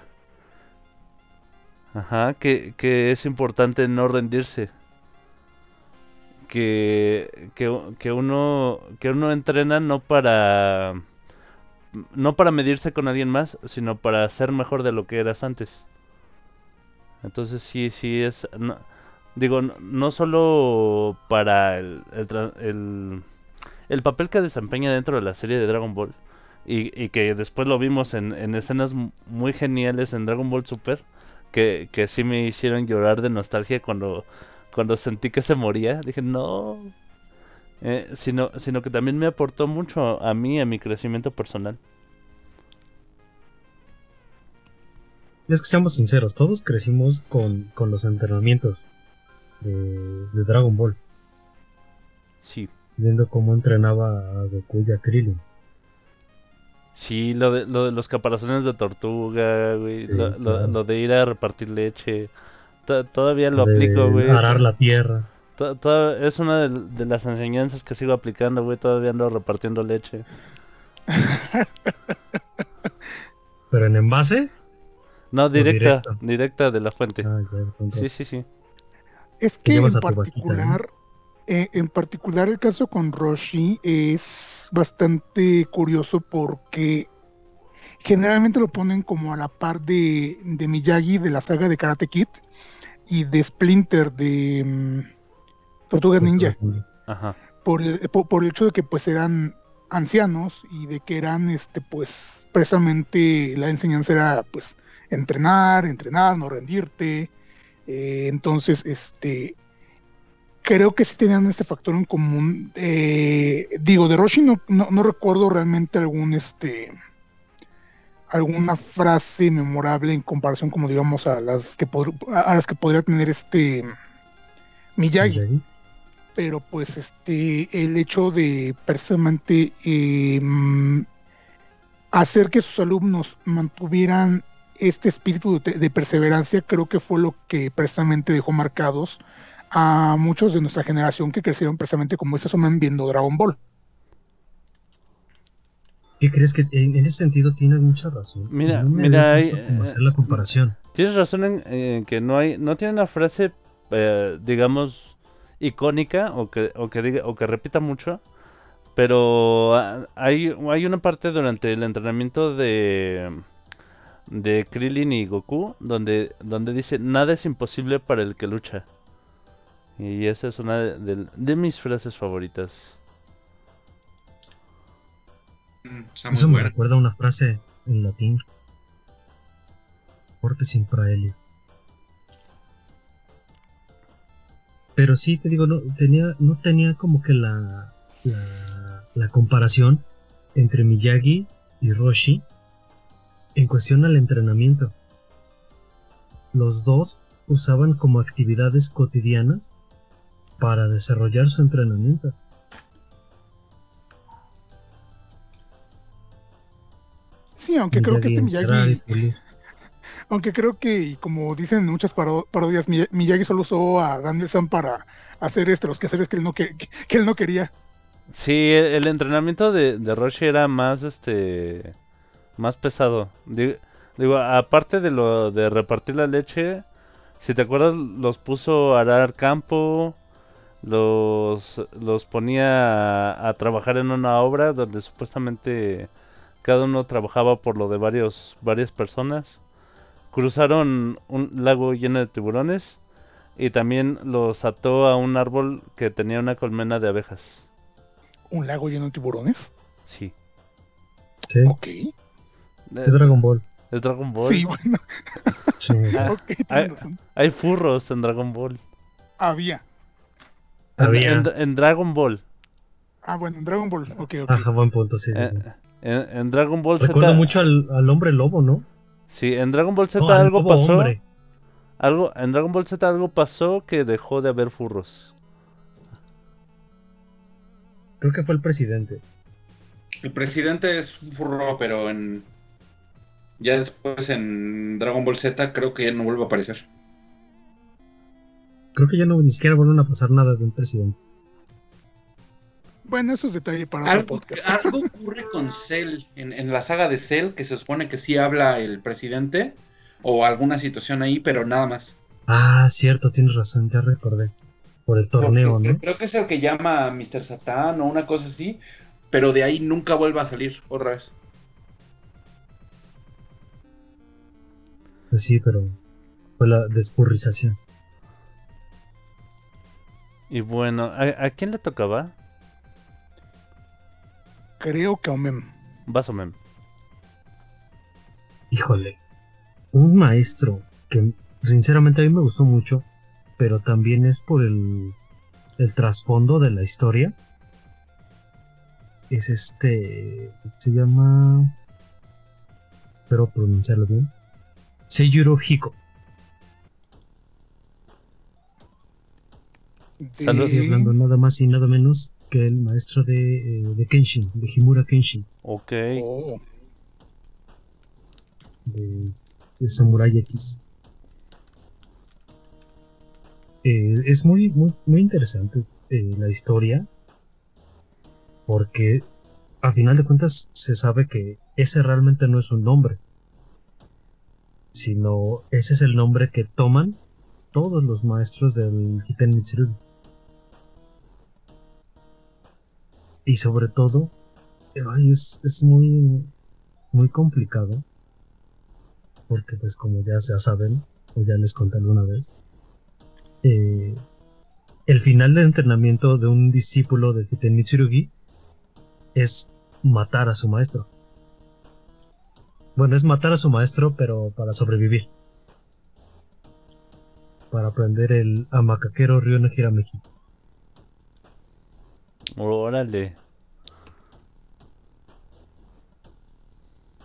Ajá, que, que es importante no rendirse. Que, que, que uno que uno entrena no para no para medirse con alguien más, sino para ser mejor de lo que eras antes. Entonces sí, sí es... no- digo, no, solo para el, el papel que desempeña dentro de la serie de Dragon Ball, y, y que después lo vimos en, en escenas muy geniales en Dragon Ball Super, que, que sí me hicieron llorar de nostalgia cuando, cuando sentí que se moría. Dije, no. Eh, sino, sino que también me aportó mucho a mí, a mi crecimiento personal. Es que seamos sinceros, todos crecimos con, con los entrenamientos de, de Dragon Ball, Sí. viendo cómo entrenaba a Goku y a Krillin. Sí, lo de, lo de los caparazones de tortuga, güey. Sí, lo, claro. lo de ir a repartir leche. To- todavía lo de aplico, güey. Arar la tierra. Es una de, de las enseñanzas que sigo aplicando, güey. Todavía ando repartiendo leche. Pero en envase. No, directa. Directa de la fuente. Ah, Sí, sí, sí. Es que en vaquita, particular, eh, en particular el caso con Roshi es bastante curioso porque generalmente lo ponen como a la par de, de Miyagi de la saga de Karate Kid y de Splinter de mm, Tortugas Ninja Ajá. por el, por, por el hecho de que pues eran ancianos y de que eran este pues precisamente la enseñanza era pues entrenar, entrenar, no rendirte. Eh, entonces, este creo que sí tenían este factor en común. Eh, digo, de Roshi no, no, no recuerdo realmente algún este alguna frase memorable en comparación como digamos a las que a las que podría tener este Miyagi Miyagi. pero pues este el hecho de precisamente eh, mm, hacer que sus alumnos mantuvieran este espíritu de, de perseverancia creo que fue lo que precisamente dejó marcados a muchos de nuestra generación que crecieron precisamente como ese sumen viendo Dragon Ball. ¿Qué crees que en, en ese sentido tienes mucha razón? Mira, No mira, hay, como eh, hacer la comparación. Tienes razón en, en que no hay, no tiene una frase, eh, digamos, icónica o que, o que diga, o que repita mucho, pero hay, hay una parte durante el entrenamiento de de Krillin y Goku donde, donde dice nada es imposible para el que lucha. Y esa es una de, de- de mis frases favoritas. Mm, Está muy Eso me recuerda a una frase en latín. Forte sin praelio. Pero sí, te digo, no tenía, no tenía como que la, la, la comparación entre Miyagi y Roshi en cuestión al entrenamiento. Los dos usaban como actividades cotidianas para desarrollar su entrenamiento. Sí, aunque creo que este y Miyagi, aunque creo que y como dicen en muchas paro- parodias, Miya- Miyagi solo usó a Danielson para hacer este los quehaceres que él no que, que- que él no quería. Sí, el, el entrenamiento de, de Roshi era más este más pesado. Digo, digo, aparte de lo de repartir la leche, si te acuerdas, los puso a arar campo, los, los ponía a, a trabajar en una obra donde supuestamente cada uno trabajaba por lo de varios, varias personas. Cruzaron un lago lleno de tiburones y también los ató a un árbol que tenía una colmena de abejas. Un lago lleno de tiburones. Sí. Sí, Ok. es Dragon Ball. Es Dragon Ball. Sí, bueno, Sí. Ah, ok, tienes razón. Hay furros en Dragon Ball. Había. En, Había. en- en Dragon Ball. Ah, bueno, en Dragon Ball. Ok, ok. Ajá, buen punto, sí, sí, Eh, sí. En, en Dragon Ball Recuerdo Z. mucho al, al hombre lobo, ¿no? Sí, en Dragon Ball Z No, algo pasó. hombre. Algo, en Dragon Ball Z algo pasó que dejó de haber furros. Creo que fue el presidente. El presidente es un furro, pero en. Ya después en Dragon Ball Z creo que ya no vuelve a aparecer. Creo que ya no ni siquiera vuelven a pasar nada de un presidente. Bueno, eso es detalle para otro podcast. algo ocurre con Cell, en, en la saga de Cell, que se supone que sí habla el presidente, o alguna situación ahí, pero nada más. Ah, cierto, tienes razón, ya recordé. Por el torneo, Porque ¿no? Creo que es el que llama a Mr. Satan o una cosa así, pero de ahí nunca vuelve a salir otra vez. Pues sí, pero fue la desfurrización. Y bueno, ¿a, a quién le tocaba? Creo que Omem. Vas o mem. Híjole, un maestro que sinceramente a mí me gustó mucho, pero también es por el, el trasfondo de la historia. Es este, se llama, espero pronunciarlo bien, Seiyuro Hiko. De- Salud. Estoy hablando nada más y nada menos que el maestro de, eh, de Kenshin, de Himura Kenshin, Ok. Oh, de, de Samurai X. Eh, es muy, muy, muy interesante eh, la historia porque a final de cuentas se sabe que ese realmente no es un nombre, sino ese es el nombre que toman todos los maestros del Hiten Mitsurugi. Y sobre todo, eh, es, es muy, muy complicado porque pues como ya, ya saben, o ya les conté alguna vez, eh, el final del entrenamiento de un discípulo de Hiten Mitsurugi es matar a su maestro. Bueno, es matar a su maestro, pero para sobrevivir. Para aprender el Amakakero Ryo no Hirameki. Órale.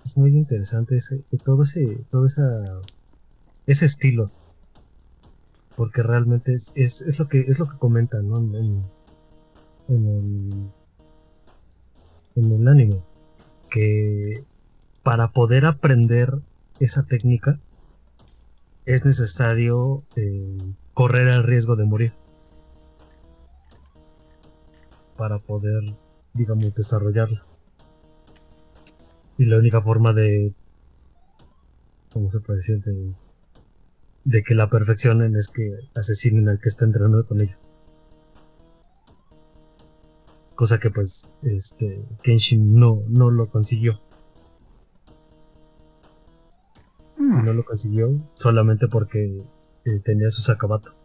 Es muy interesante ese, todo ese, todo esa, ese estilo. Porque realmente es, es, es lo que es lo que comentan, ¿no? En, en- el en el anime. Que para poder aprender esa técnica es necesario eh, correr el riesgo de morir. Para poder, digamos, desarrollarla. Y la única forma de. ¿Cómo se puede decir? De, de que la perfeccionen es que asesinen al que está entrenando con ella. Cosa que pues este Kenshin no, no lo consiguió. Hmm, no lo consiguió solamente porque eh, tenía su Sakabato.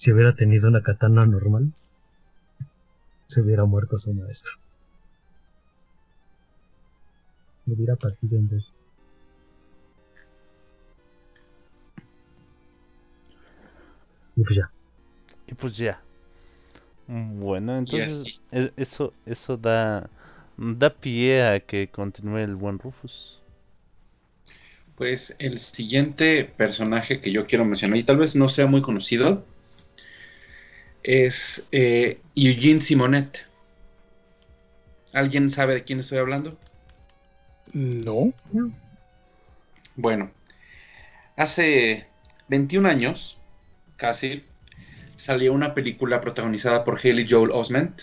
Si hubiera tenido una katana normal, se hubiera muerto su maestro. Le hubiera partido en dos. Y pues ya. Y pues ya. Bueno, entonces es- eso eso da da pie a que continúe el buen Rufus. Pues el siguiente personaje que yo quiero mencionar, y tal vez no sea muy conocido, es eh, Eugene Simonet. ¿Alguien sabe de quién estoy hablando? no. Bueno, hace 21 años, casi, salió una película protagonizada por Haley Joel Osment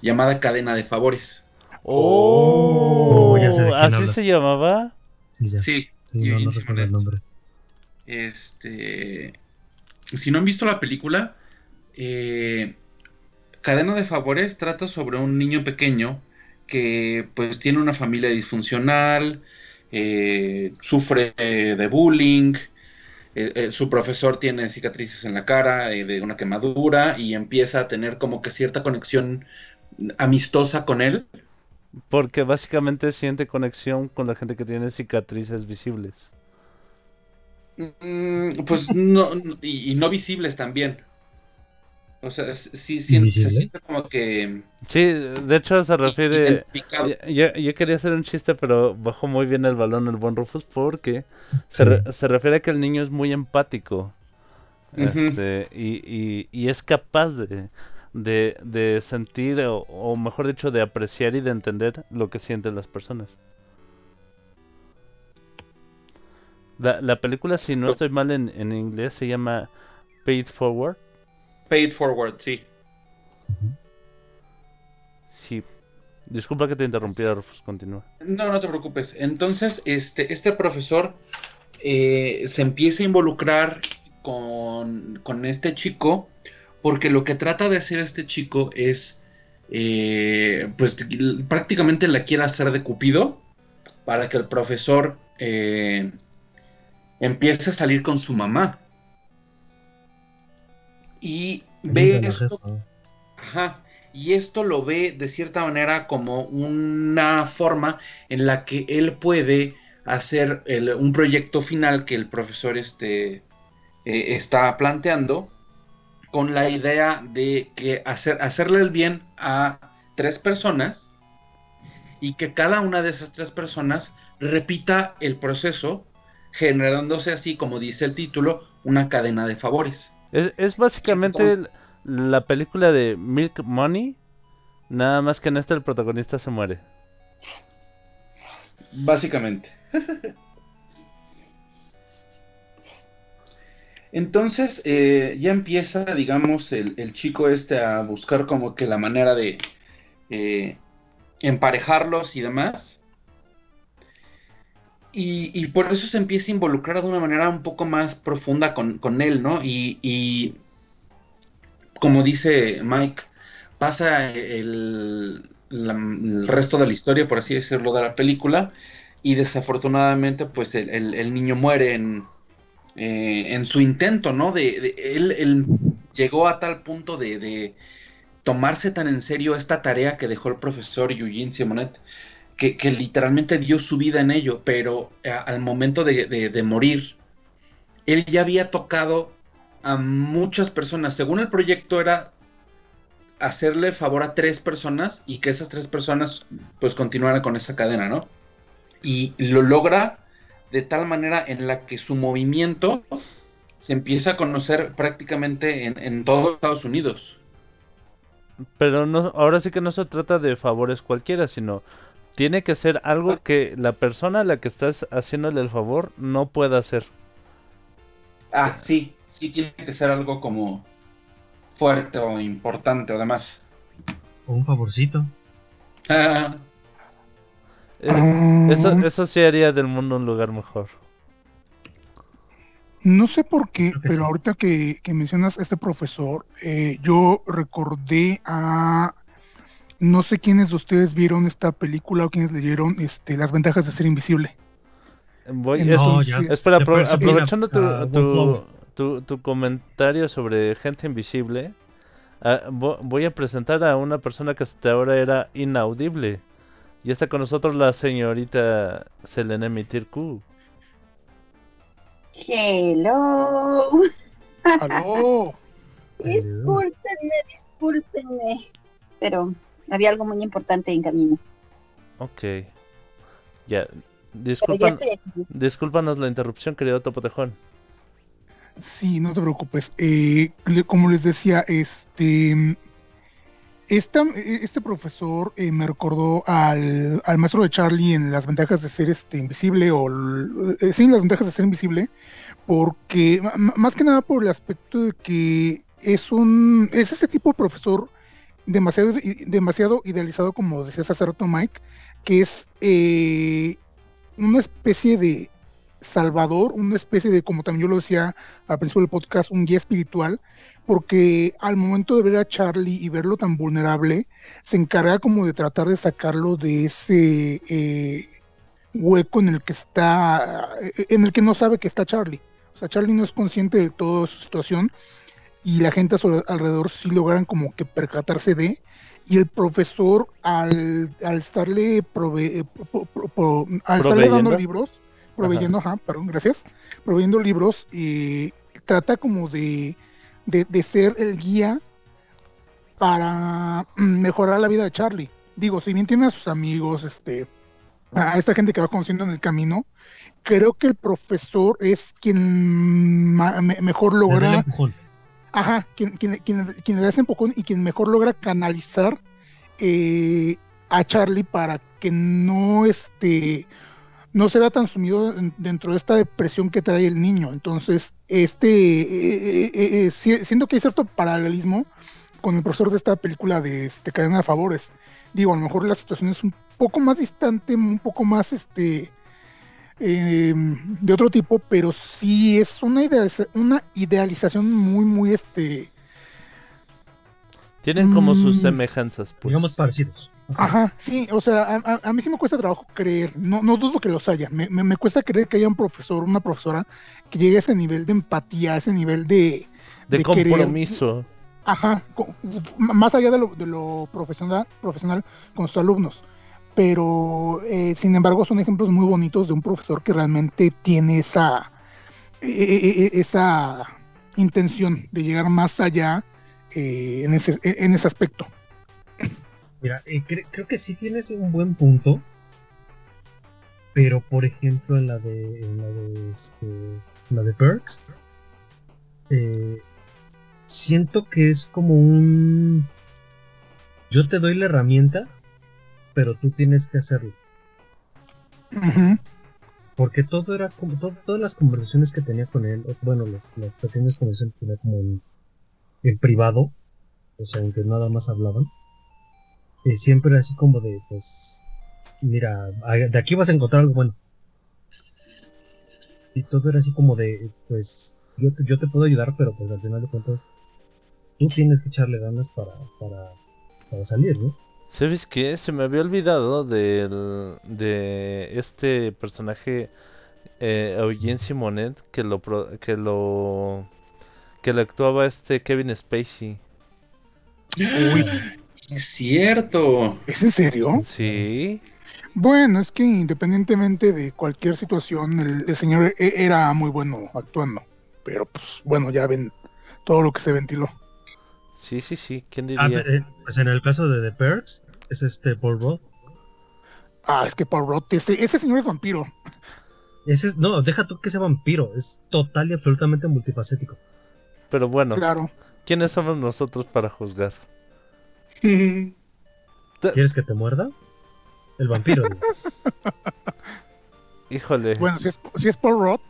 llamada Cadena de Favores. Oh, ya sé de quién ¿así hablas. se llamaba? Sí, ya. Sí, no, no el nombre. Este, si no han visto la película, eh, Cadena de Favores trata sobre un niño pequeño que pues tiene una familia disfuncional, eh, sufre de bullying, eh, eh, su profesor tiene cicatrices en la cara de una quemadura y empieza a tener como que cierta conexión amistosa con él. Porque básicamente siente conexión con la gente que tiene cicatrices visibles. Mm, pues no, no- y, y no visibles también. O sea, sí, sí, se siente como que Sí, de hecho se refiere... Yo, yo quería hacer un chiste, pero bajó muy bien el balón el buen Rufus porque se, re- se refiere a que el niño es muy empático. Este, y, y- y es capaz de, de, de sentir, o, o mejor dicho, de apreciar y de entender lo que sienten las personas. La, la película, si no estoy mal en, en inglés, se llama Paid Forward. Paid Forward, sí. Sí. Disculpa que te interrumpiera, Rufus, continúa. No, no te preocupes. Entonces, este, este profesor eh, se empieza a involucrar con, con este chico porque lo que trata de hacer este chico es, eh, pues prácticamente la quiere hacer de Cupido para que el profesor eh, empiece a salir con su mamá. Y ve esto. Ajá. Y esto lo ve de cierta manera como una forma en la que él puede hacer el- un proyecto final que el profesor este, eh, está planteando con la idea de que hacer, hacerle el bien a tres personas y que cada una de esas tres personas repita el proceso generándose así, como dice el título, una cadena de favores. Es, es básicamente la película de Milk Money. Nada más que en esta el protagonista se muere. Básicamente. Entonces eh, ya empieza, digamos, el, el chico este a buscar como que la manera de eh, emparejarlos y demás. Y, por eso se empieza a involucrar de una manera un poco más profunda con, con él, ¿no? Y, como dice Mike, pasa el, resto de la historia, por así decirlo, de la película. Y desafortunadamente, pues el, el- niño muere en, eh, en su intento, ¿no? De, él, él llegó a tal punto de tomarse tan en serio esta tarea que dejó el profesor Eugene Simonet, que, literalmente dio su vida en ello, pero a- al momento de morir, él ya había tocado a muchas personas. Según el proyecto era hacerle favor a tres personas y que esas tres personas pues continuaran con esa cadena, ¿no? Y lo logra de tal manera en la que su movimiento se empieza a conocer prácticamente en, en todo Estados Unidos. Pero no, ahora sí que no se trata de favores cualquiera, sino tiene que ser algo que la persona a la que estás haciéndole el favor no pueda hacer. Ah, sí, sí tiene que ser algo como fuerte o importante o demás. O un favorcito. Ah, Eh, Eso, eso sí haría del mundo un lugar mejor. No sé por qué, pero sí. ahorita que, que mencionas a este profesor, eh, yo recordé a... No sé quiénes de ustedes vieron esta película o quiénes leyeron este, Las ventajas de ser invisible. Voy, No, es- No, ya. espera, apro- aprovechando tu, a- a tu, tu- tu comentario sobre gente invisible, ah, vo- voy a presentar a una persona que hasta ahora era inaudible. Y está con nosotros la señorita Selene Mitirku. Hello. ¡Aló! Discúlpenme, discúlpenme. Pero había algo muy importante en camino. Ok. Ya. Ya Disculpan, discúlpanos la interrupción, querido Topotejón. Sí, no te preocupes. Eh, como les decía, este, esta- este profesor eh, me recordó al, al maestro de Charlie en las ventajas de ser este, invisible, o eh, sí, en las ventajas de ser invisible, porque más que nada por el aspecto de que es un, es este tipo de profesor demasiado, demasiado idealizado, como decías hace rato Mike, que es eh, una especie de salvador, una especie de, como también yo lo decía al principio del podcast, un guía espiritual, porque al momento de ver a Charlie y verlo tan vulnerable, se encarga como de tratar de sacarlo de ese eh, hueco en el que está, eh, en el que no sabe que está Charlie. O sea, Charlie no es consciente de toda su situación y la gente a su alrededor sí logran como que percatarse de, y el profesor al, al estarle prove- eh, pro- pro- pro- al estarle dando libros, proveyendo, ajá, perdón, gracias, proveyendo libros, y trata como de, de, de ser el guía para mm, mejorar la vida de Charlie. Digo, si bien tiene a sus amigos, este, a esta gente que va conociendo en el camino, creo que el profesor es quien mejor logra. Ajá, quien, quien, quien, quien le da ese empujón y quien mejor logra canalizar eh, a Charlie para que no este no se vea tan sumido en- dentro de esta depresión que trae el niño. Entonces, este, eh, eh, si- siento que hay cierto paralelismo con el profesor de esta película de este, Cadena de Favores. Digo, a lo mejor la situación es un poco más distante, un poco más este eh, de otro tipo, pero sí es una, idealiza- una idealización muy, muy este. Tienen como sus Mm. semejanzas, pues. Digamos parecidos. Ajá, sí, o sea, a, a- a mí sí me cuesta trabajo creer, no, no dudo que los haya, me, me- me cuesta creer que haya un profesor, una profesora que llegue a ese nivel de empatía, a ese nivel de, de de querer- compromiso. ajá, más allá de lo, de lo profesional, profesional con sus alumnos. Pero, eh, sin embargo, son ejemplos muy bonitos de un profesor que realmente tiene esa, eh, eh, eh, esa intención de llegar más allá eh, en, ese, en ese aspecto. Mira, eh, cre- creo que sí tienes un buen punto. Pero por ejemplo en la de. En la de este. la de Perks. siento que es como un. Yo te doy la herramienta. Pero tú tienes que hacerlo. Ujú. Porque todo era como. to- todas las conversaciones que tenía con él. Bueno, las, las pequeñas conversaciones que tenía como en, en privado. O sea, en que nada más hablaban. eh, siempre era así como de, pues. Mira, de aquí vas a encontrar algo bueno. Y todo era así como de, pues. Yo te, yo te puedo ayudar, pero pues al final de cuentas. Tú tienes que echarle ganas para, para, para salir, ¿no? ¿Sabes qué? Se me había olvidado del, de este personaje eh, Eugene Simonet que lo pro- que lo que lo actuaba este Kevin Spacey. Uy, Es cierto. ¿es en serio? Sí. Bueno, es que independientemente de cualquier situación, el, el señor e- era muy bueno actuando. Pero pues bueno, ya ven todo lo que se ventiló. Sí, sí, sí. ¿Quién Ah, diría? eh, pues en el caso de The Perks, es este Paul Rudd. Ah, es que Paul Rudd, ese, ese señor es vampiro. Ese es- no, deja tú que sea vampiro, es total y absolutamente multifacético. Pero bueno, Claro. ¿quiénes somos nosotros para juzgar? ¿Quieres que te muerda? El vampiro. Híjole. Bueno, si es, si es Paul Rudd,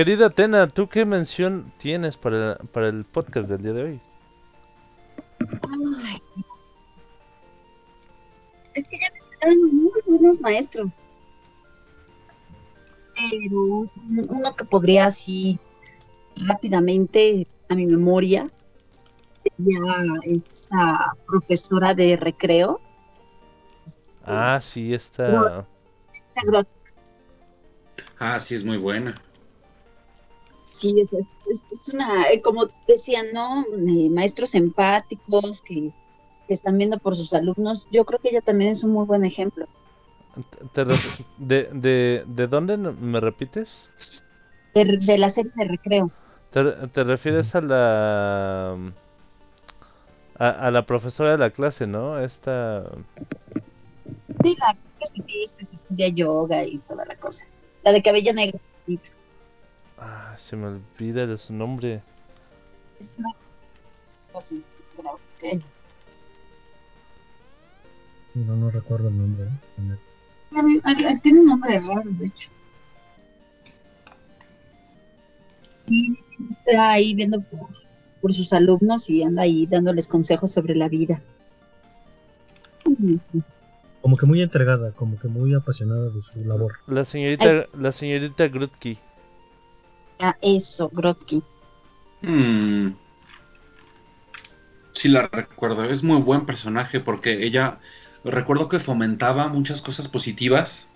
Querida Atena, ¿tú qué mención tienes para, para el podcast del día de hoy? Ay, es que ya me quedaron muy buenos maestros. Pero uno que podría así rápidamente a mi memoria sería esta profesora de recreo. Ah, sí, está. esta gro- Ah, sí, es muy buena. Sí, es, una, eh, como decían, ¿no? Eh, maestros empáticos que, que están viendo por sus alumnos. Yo creo que ella también es un muy buen ejemplo. te de, de, ¿De dónde me repites? De, de la serie de recreo. ¿Te, te refieres a la. A, a la profesora de la clase, ¿no? Esta. Sí, la que se que estudia yoga y toda la cosa. La de cabello negro. Ah, se me olvida de su nombre. No, no recuerdo el nombre. ¿eh? Tiene un nombre raro, de hecho. Y está ahí viendo por, por sus alumnos y anda ahí dándoles consejos sobre la vida. Como que muy entregada, como que muy apasionada de su labor. La señorita, la señorita Grutki. Eso, Grotsky. Hmm. Sí la recuerdo, es muy buen personaje porque ella, recuerdo que fomentaba muchas cosas positivas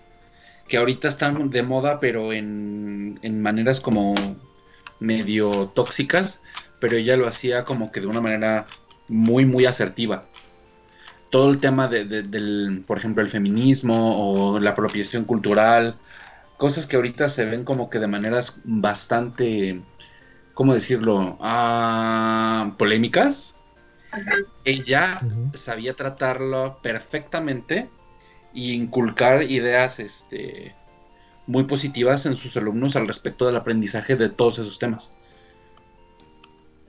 que ahorita están de moda, pero en, en maneras como medio tóxicas, pero ella lo hacía como que de una manera muy, muy asertiva. Todo el tema de- de- del, por ejemplo, el feminismo o la apropiación cultural, cosas que ahorita se ven como que de maneras bastante, ¿cómo decirlo? Ah, polémicas. Ella Ujú. sabía tratarlo perfectamente y inculcar ideas este, muy positivas en sus alumnos al respecto del aprendizaje de todos esos temas.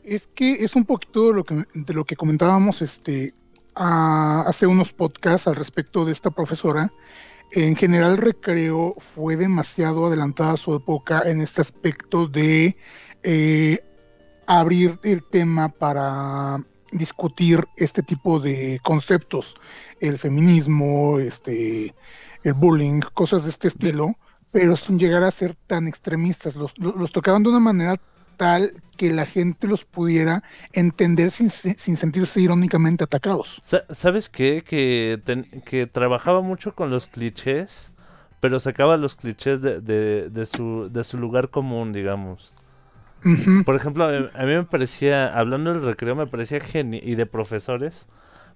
es que es un poquito de lo que, de lo que comentábamos este, hace unos podcasts al respecto de esta profesora. En general, Recreo fue demasiado adelantada a su época en este aspecto de eh, abrir el tema para discutir este tipo de conceptos, el feminismo, este, el bullying, cosas de este estilo, pero sin llegar a ser tan extremistas. Los, los, los tocaban de una manera tal que la gente los pudiera entender sin, sin sentirse irónicamente atacados. Sa- ¿Sabes qué? Que, ten- que trabajaba mucho con los clichés, pero sacaba los clichés de, de, de su, de su lugar común, digamos. Por ejemplo, a a mí me parecía, hablando del recreo, me parecía genial, y de profesores,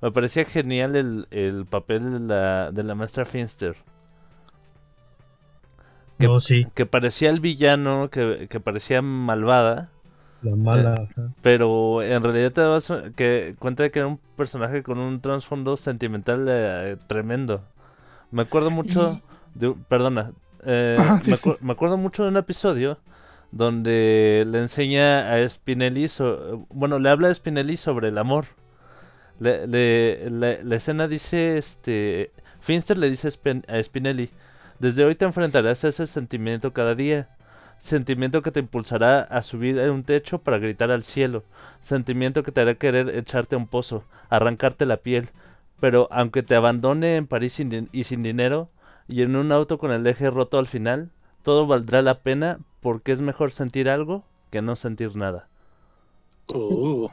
me parecía genial el, el papel de la, de la maestra Finster. Que- No, sí, Que parecía el villano, que, que parecía malvada, la mala. ajá. pero en realidad te dabas que, cuenta de que era un personaje con un trasfondo sentimental eh, tremendo. Me acuerdo mucho de, un- perdona, eh, Ajá, sí, me, sí. acu- me acuerdo mucho de un episodio donde le enseña a Spinelli, so- bueno, le habla a Spinelli sobre el amor. Le- le- la, la escena dice, este, Finster le dice a Spin- a Spinelli, desde hoy te enfrentarás a ese sentimiento cada día. Sentimiento que te impulsará a subir a un techo para gritar al cielo. Sentimiento que te hará querer echarte a un pozo, arrancarte la piel. Pero aunque te abandone en París sin y sin dinero, y en un auto con el eje roto al final, todo valdrá la pena porque es mejor sentir algo que no sentir nada. Oh.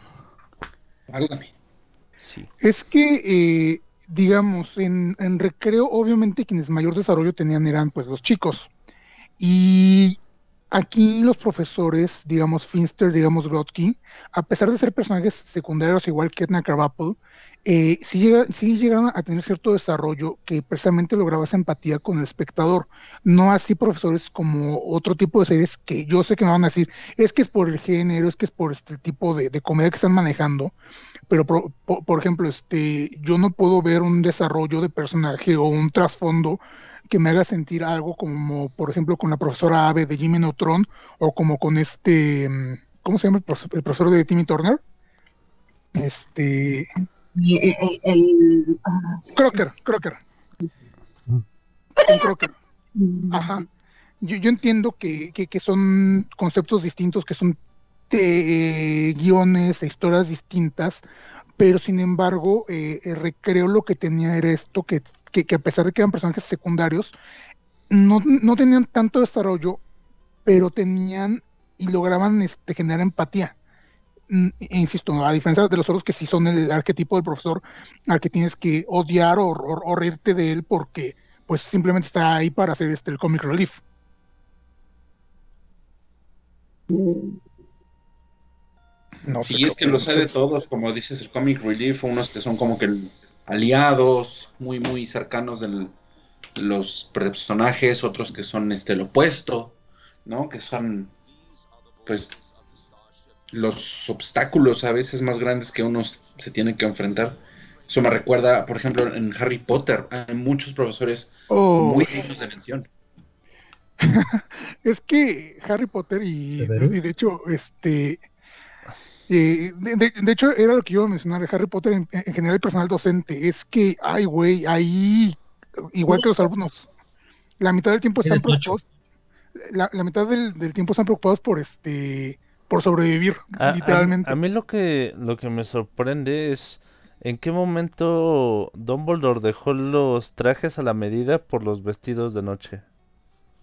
Sí. Es que, eh, digamos, en, recreo, obviamente quienes mayor desarrollo tenían eran pues los chicos. Y aquí los profesores, digamos Finster, digamos Grotsky, a pesar de ser personajes secundarios igual que Edna Krabappel, eh, sí, llega- sí llegaron a tener cierto desarrollo que precisamente lograba esa empatía con el espectador. No así profesores como otro tipo de series que yo sé que me van a decir, es que es por el género, es que es por este tipo de, de comedia que están manejando, pero por, por- ejemplo, este, yo no puedo ver un desarrollo de personaje o un trasfondo que me haga sentir algo como, por ejemplo, con la profesora Ave de Jimmy Neutron o como con este, mm, ¿cómo se llama el, profe- el profesor de Timmy Turner? Este, El, el- el- ah, Crocker, Crocker. Con Crocker. Ajá. Yo, yo entiendo que, que- que son conceptos distintos, que son eh, guiones historias distintas, pero sin embargo, eh, recreo lo que tenía era esto, que, que- a pesar de que eran personajes secundarios, no, no tenían tanto desarrollo, pero tenían y lograban este, generar empatía. Mm, e insisto, a diferencia de los otros que sí son el arquetipo del profesor al que tienes que odiar o, o- o reírte de él porque pues simplemente está ahí para hacer este el comic relief. No Sí, es que los hay de todos, como dices, el Comic Relief, unos que son como que aliados, muy, muy cercanos de los personajes, otros que son este, el opuesto, ¿no? Que son, pues, los obstáculos a veces más grandes que uno se tiene que enfrentar. Eso me recuerda, por ejemplo, en Harry Potter, hay muchos profesores Oh, muy dignos de mención. es que Harry Potter y, y de hecho, este, eh, de, de- de hecho era lo que iba a mencionar, de Harry Potter en, en general el personal docente, es que, ay güey, ahí, igual que los alumnos, la mitad del tiempo están preocupados, la, la mitad del, del tiempo están preocupados por este, por sobrevivir, A- a- literalmente. A, mí lo que, lo que me sorprende es en qué momento Dumbledore dejó los trajes a la medida por los vestidos de noche.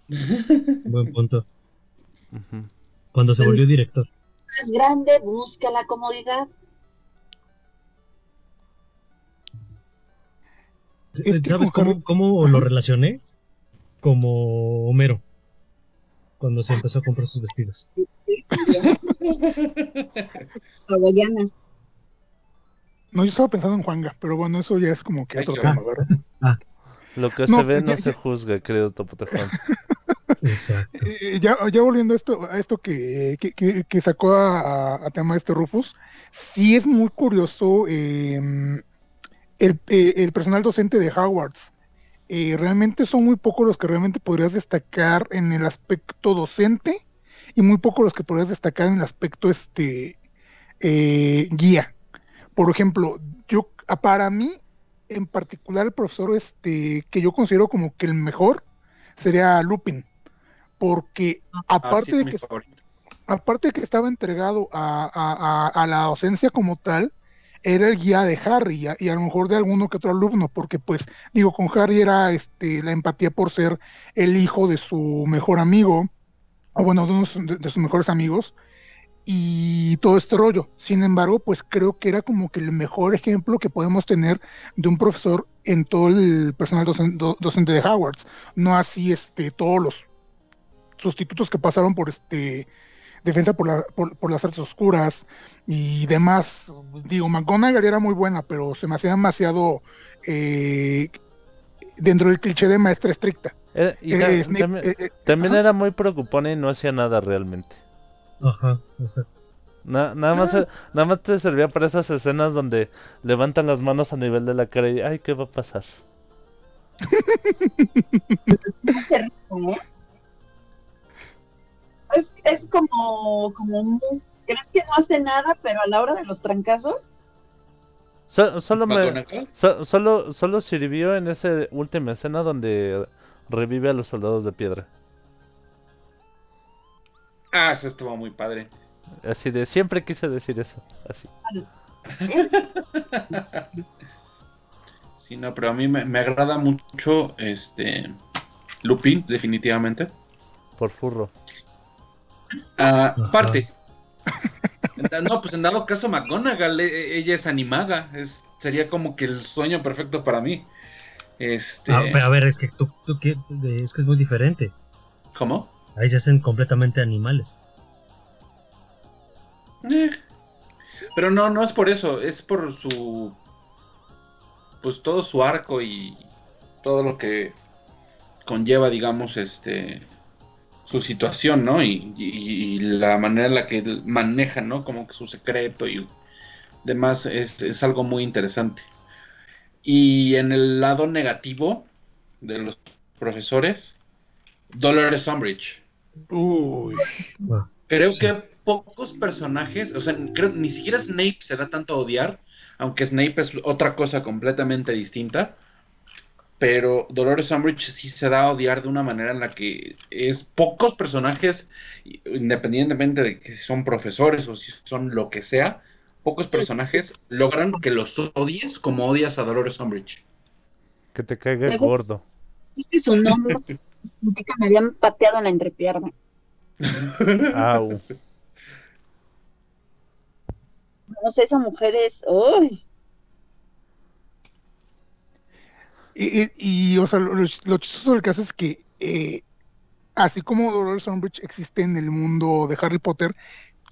Buen punto. Cuando se volvió director. Más grande, busca la comodidad. ¿Sabes cómo, cómo lo relacioné? Como Homero. Cuando se empezó a comprar sus vestidos. No, yo estaba pensando en Juanga, pero bueno, eso ya es como que otro tema, ¿verdad? Lo que No, se ve ya- no ya- se juzga, querido Topotejón. Exacto. Eh, ya, volviendo a esto, a esto que, sacó a, tema este Rufus, sí es muy curioso eh, el, eh, el personal docente de Hogwarts. Eh, realmente son muy pocos los que realmente podrías destacar en el aspecto docente y muy pocos los que podrías destacar en el aspecto este eh, guía. Por ejemplo, yo para mí, en particular, el profesor este, que yo considero como que el mejor sería Lupin. Porque Ah, aparte de que favorito. aparte de que estaba entregado a, a- a- a la docencia como tal, era el guía de Harry y a, lo mejor de alguno que otro alumno, porque pues digo, con Harry era este, la empatía por ser el hijo de su mejor amigo, o bueno, de, uno de sus- mejores amigos, y todo este rollo. Sin embargo, pues creo que era como que el mejor ejemplo que podemos tener de un profesor en todo el personal docen- do- docente de Hogwarts, no así este, todos los sustitutos que pasaron por este defensa por, la- por, por las artes oscuras y demás. Digo, McGonagall era muy buena, pero se me hacía demasiado eh, dentro del cliché de maestra estricta. Era- y Eh, Snape, también, eh, eh, también era muy preocupona y no hacía nada realmente. Ajá, o sea, Na- nada, más, nada más te servía para esas escenas donde levantan las manos a nivel de la cara y, ay, ¿qué va a pasar? Es, es como, como ¿Crees que no hace nada, pero a la hora de los trancazos? So- solo, me, McGonagall. so- solo, solo sirvió en esa última escena donde revive a los soldados de piedra. Ah, eso estuvo muy padre. Así de, siempre quise decir eso. Así. Sí, no, pero a mí me, me agrada mucho este Lupin, definitivamente. Por furro. Ajá. parte. No, pues en dado caso McGonagall, e- e- ella es animaga, es, sería como que el sueño perfecto para mí. Este, ah, a ver, es que tú, tú es que es muy diferente. ¿cómo? Ahí se hacen completamente animales. Eh, Pero no, no es por eso, es por su, pues todo su arco y todo lo que conlleva, digamos, este, su situación, ¿no? Y, y- y la manera en la que maneja, ¿no? Como que su secreto y demás es, es algo muy interesante. Y en el lado negativo de los profesores, Dolores Umbridge. Uy, Ah, Creo Sí. que pocos personajes, o sea, creo ni siquiera Snape se da tanto a odiar, aunque Snape es otra cosa completamente distinta. Pero Dolores Umbridge sí se da a odiar de una manera en la que es pocos personajes, independientemente de que si son profesores o si son lo que sea, pocos personajes logran que los odies como odias a Dolores Umbridge. Que te caiga Luego- gordo. Es que su nombre sentí que me habían pateado en la entrepierna. Au. No sé, esa mujer es. ¡Uy! Y, o sea, lo, lo ch- lo chistoso del caso es que, eh, así como Dolores Umbridge existe en el mundo de Harry Potter,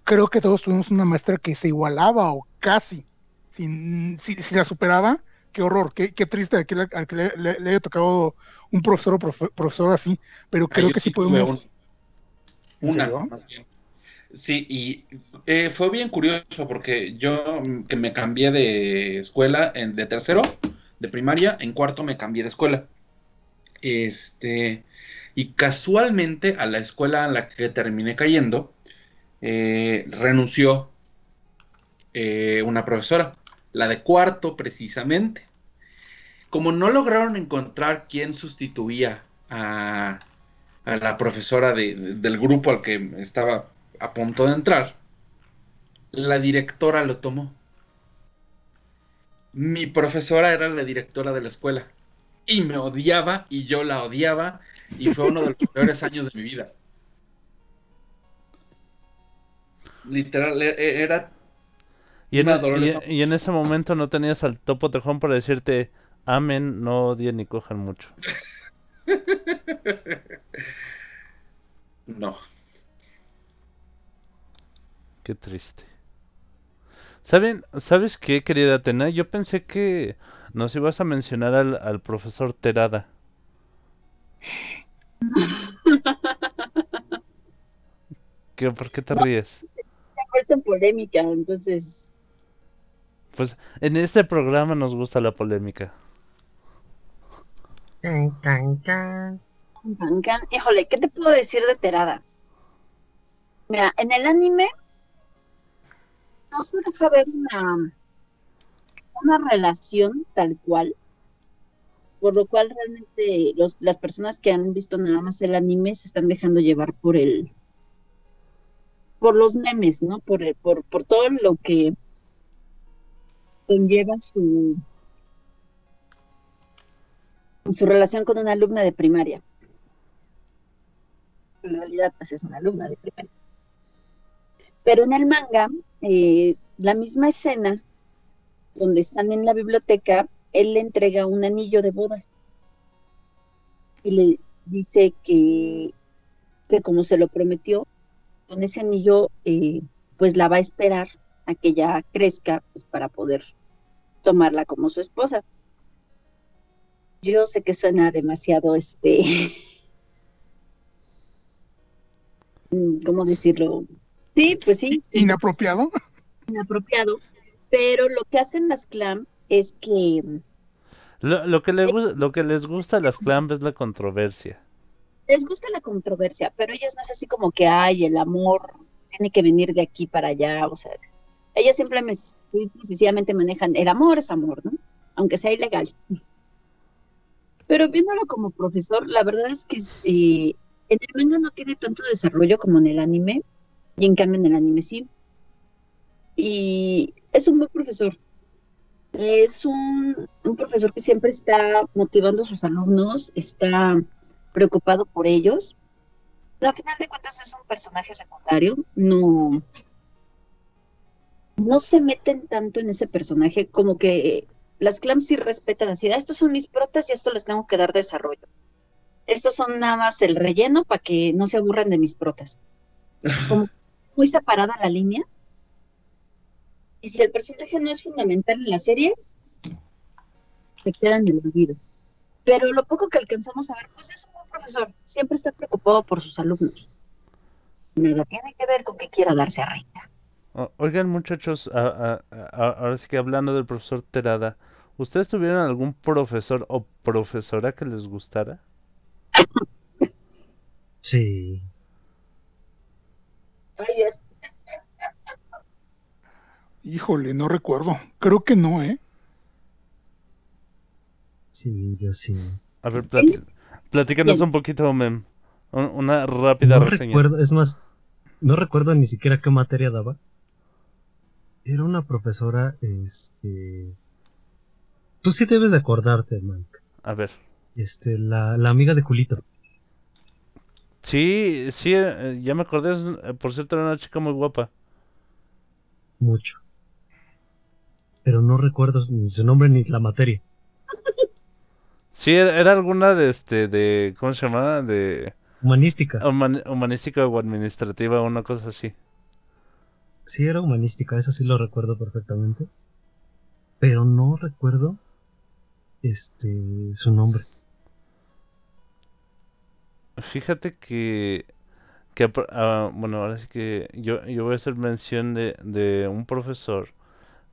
creo que todos tuvimos una maestra que se igualaba o casi. Sin- si, si la superaba, qué horror, qué, qué triste al que, le, al que le- le- le haya tocado un profesor o profe- profesor así, pero creo que sí podemos. un- una, más bien. Sí, y eh, fue bien curioso porque yo mm, que me cambié de escuela en, de tercero, de primaria, en cuarto me cambié de escuela. Este, y casualmente a la escuela a la que terminé cayendo, eh, renunció eh, una profesora, la de cuarto precisamente. Como no lograron encontrar quién sustituía a, la profesora de- del grupo al que estaba a punto de entrar, la directora lo tomó. Mi profesora era la directora de la escuela y me odiaba y yo la odiaba y fue uno de los peores años de mi vida. Literal, e- e- era Y en, y- Dolores y en ese momento no tenías al topo tejón para decirte, amen, no odien ni cojan mucho. no. Qué triste. ¿Saben, ¿Sabes qué, querida Atena? Yo pensé que nos ibas a mencionar al, al profesor Terada. ¿Qué, ¿Por qué te ríes? Se ha vuelto en polémica, entonces. Pues en este programa nos gusta la polémica. Can, can. Híjole, ¿qué te puedo decir de Terada? Mira, en el anime no se deja ver una, una relación tal cual, por lo cual realmente los, las personas que han visto nada más el anime se están dejando llevar por el por los memes, ¿no? Por, el- por, por todo lo que conlleva su su relación con una alumna de primaria. En realidad, pues es una alumna de primaria. Pero en el manga, eh, la misma escena donde están en la biblioteca, él le entrega un anillo de bodas y le dice que, que como se lo prometió, con ese anillo, eh, pues la va a esperar a que ya crezca pues, para poder tomarla como su esposa. Yo sé que suena demasiado, este, ¿cómo decirlo? Sí, pues sí, Inapropiado. inapropiado, pero lo que hacen las clam es que Lo, lo que le gu- lo que les gusta a las clamp es la controversia. les gusta la controversia, pero ellas no es así como que, ay, el amor tiene que venir de aquí para allá, o sea, ellas simplemente, sencillamente manejan, el amor es amor, ¿no? Aunque sea ilegal. Pero viéndolo como profesor, la verdad es que eh, en el manga no tiene tanto desarrollo como en el anime, y en cambio en el anime sí. Y es un buen profesor. Es un, un profesor que siempre está motivando a sus alumnos, está preocupado por ellos. Al final de cuentas es un personaje secundario, no, no se meten tanto en ese personaje, como que las clams sí respetan así, "Ah, estos son mis protas y esto les tengo que dar desarrollo. Estos son nada más el relleno para que no se aburran de mis protas. Como muy separada la línea. Y si el personaje no es fundamental en la serie, se queda en el olvido pero lo poco que alcanzamos a ver, pues es un buen profesor, siempre está preocupado por sus alumnos. Nada tiene que ver con que quiera darse a Rita. O- Oigan, muchachos, a- a- a- ahora sí que hablando del profesor Terada, ¿ustedes tuvieron algún profesor o profesora que les gustara? Sí. Híjole, no recuerdo. Creo que no, ¿eh? Sí, yo sí. A ver, plati- platícanos Bien. un poquito, Mem. Un- Una rápida No reseña. recuerdo, es más, no recuerdo ni siquiera qué materia daba. Era una profesora, este... Tú sí debes de acordarte, Mike. A ver. Este, la, la amiga de Julito. Sí, sí, eh, ya me acordé. eh, Por cierto, era una chica muy guapa. Mucho. Pero no recuerdo ni su nombre ni la materia. Sí, era, era alguna de este, de, ¿cómo se llamaba? De Humanística. human- humanística o administrativa, una cosa así. Sí, era humanística, eso sí lo recuerdo perfectamente. Pero no recuerdo este su nombre. Fíjate que, que ah, bueno, ahora sí que yo, yo voy a hacer mención de, de un profesor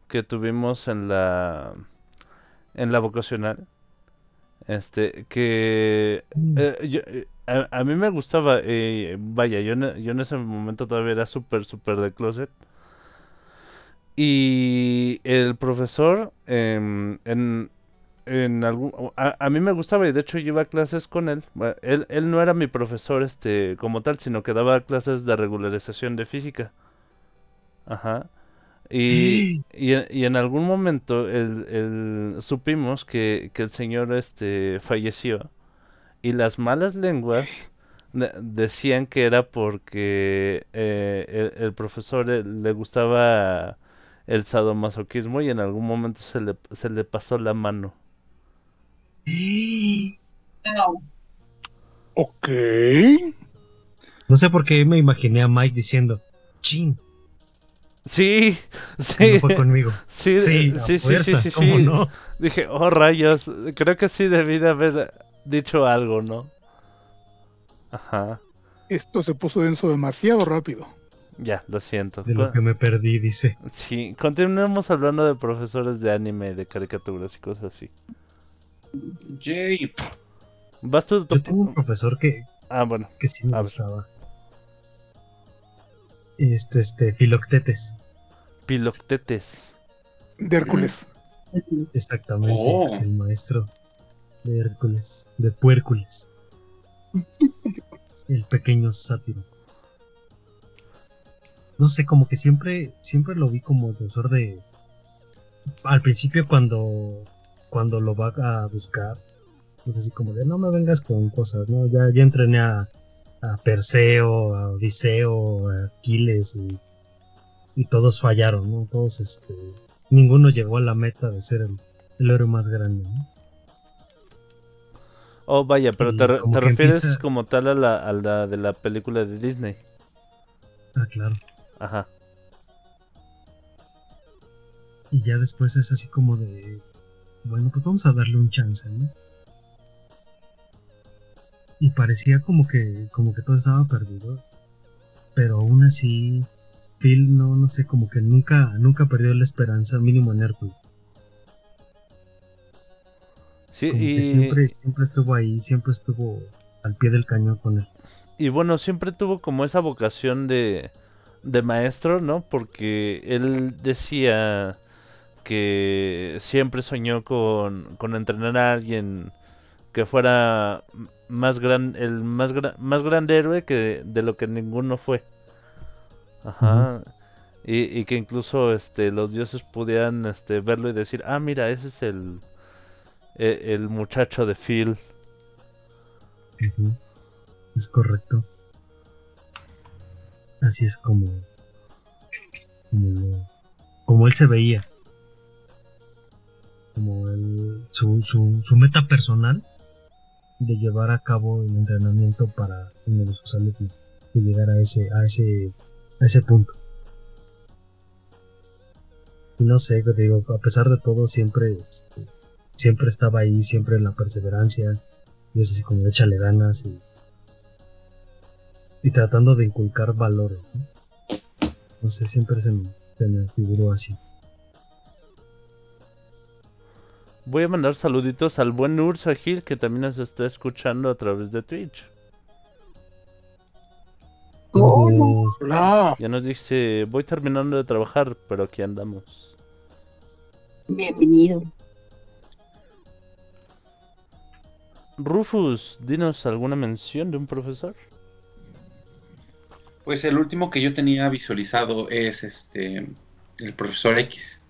que tuvimos en la en la vocacional. Este, que eh, yo, eh, a, a mí me gustaba, eh, vaya, yo, en- yo en ese momento todavía era súper, súper de closet. Y el profesor, em, en, en algún, a, a mí me gustaba y de hecho yo iba a clases con él. Bueno, Él, él no era mi profesor este como tal, sino que daba clases de regularización de física. Ajá. Y, y, en- y en algún momento el, el- supimos que, que el señor este falleció y las malas lenguas de- decían que era porque eh, el, el profesor eh, le gustaba el sadomasoquismo y en algún momento se le, se le pasó la mano. Ok. No sé por qué me imaginé a Mike diciendo, chin, Sí, no sí, fue conmigo. sí, Sí, sí, sí, sí, fuerza, sí, ¿cómo sí. no? Dije, oh rayos, creo que sí debí de haber dicho algo, ¿no? Ajá, Esto se puso denso demasiado rápido. ya, lo siento. De lo que me perdí, dice. Sí, continuemos hablando de profesores de anime, de caricaturas y cosas así. Jay, ¿Vas tú? Yo tengo un profesor que, Ah, bueno, que sí me A ver. gustaba. Este, este, Filoctetes. Piloctetes. De Hércules. Exactamente, Oh. el maestro de Hércules, de Puércules. el pequeño sátiro. No sé, como que siempre, siempre lo vi como profesor de. Al principio cuando, cuando lo va a buscar, es así como de no me vengas con cosas, ¿no? Ya, ya entrené a, a Perseo, a Odiseo, a Aquiles y, y todos fallaron, ¿no? Todos, este, ninguno llegó a la meta de ser el, el héroe más grande, ¿no? Oh, vaya, pero Y te, como te refieres empieza- como tal a la, a la de la película de Disney. Ah, claro. Ajá. Y ya después es así como de, bueno, pues vamos a darle un chance, ¿no? Y parecía como que, como que todo estaba perdido. Pero aún así, Phil no, no sé, como que nunca, nunca perdió la esperanza, mínimo en Hércules. Sí, Como y, que siempre, siempre estuvo ahí, siempre estuvo al pie del cañón con él. y bueno, siempre tuvo como esa vocación de, de maestro, ¿no? Porque él decía que siempre soñó con, con entrenar a alguien que fuera más gran, el más, gra- más grande héroe que de, lo que ninguno fue. Ajá. y, y que incluso este los dioses pudieran este verlo y decir, ah, mira, ese es el, e- el muchacho de Phil. Es correcto. Así es como, como, como él se veía. Como el, su, su, su meta personal de llevar a cabo el entrenamiento para uno de sus alumnos, de llegar a ese, a ese, a ese punto. Y no sé, digo, a pesar de todo, siempre, este, siempre estaba ahí, siempre en la perseverancia, y es así como de échale ganas y, y tratando de inculcar valores. ¿no? Sé, siempre se me figuró así. Voy a mandar saluditos al buen Ursa Gil que también nos está escuchando a través de Twitch. Oh, Hola. Ya nos dice, voy terminando de trabajar, pero aquí andamos. bienvenido. Rufus, dinos alguna mención de un profesor. Pues el último que yo tenía visualizado es este el profesor X.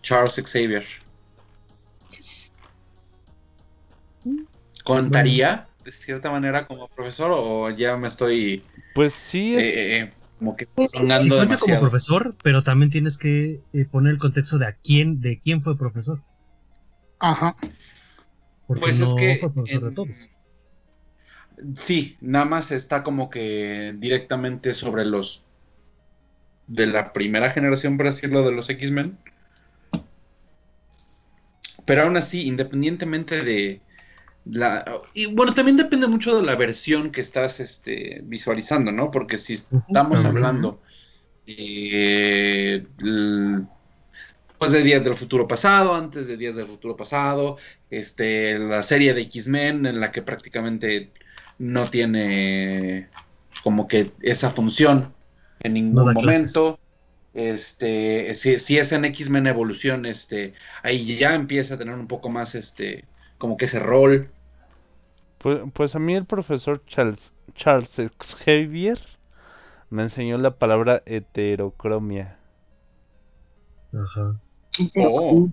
Charles Xavier. ¿Contaría de cierta manera como profesor o ya me estoy Pues sí, es- eh, eh, como que sí como profesor, pero también tienes que eh, poner el contexto de a quién, de quién fue profesor. Ajá. Porque Pues no es que fue profesor de en- todos. Sí, nada más está como que directamente sobre los de la primera generación, por decirlo, de los X-Men. Pero aún así, independientemente de la... Y bueno, también depende mucho de la versión que estás este, visualizando, ¿no? Porque si estamos hablando eh, pues de Días del Futuro Pasado, antes de Días del Futuro Pasado, este, la serie de X-Men en la que prácticamente no tiene como que esa función en No ningún clases. Este, si, si es en X-Men Evolución, este, ahí ya empieza a tener un poco más este, como que ese rol. pues, pues a mí el profesor Charles, Charles Xavier me enseñó la palabra heterocromia. Ajá. Oh.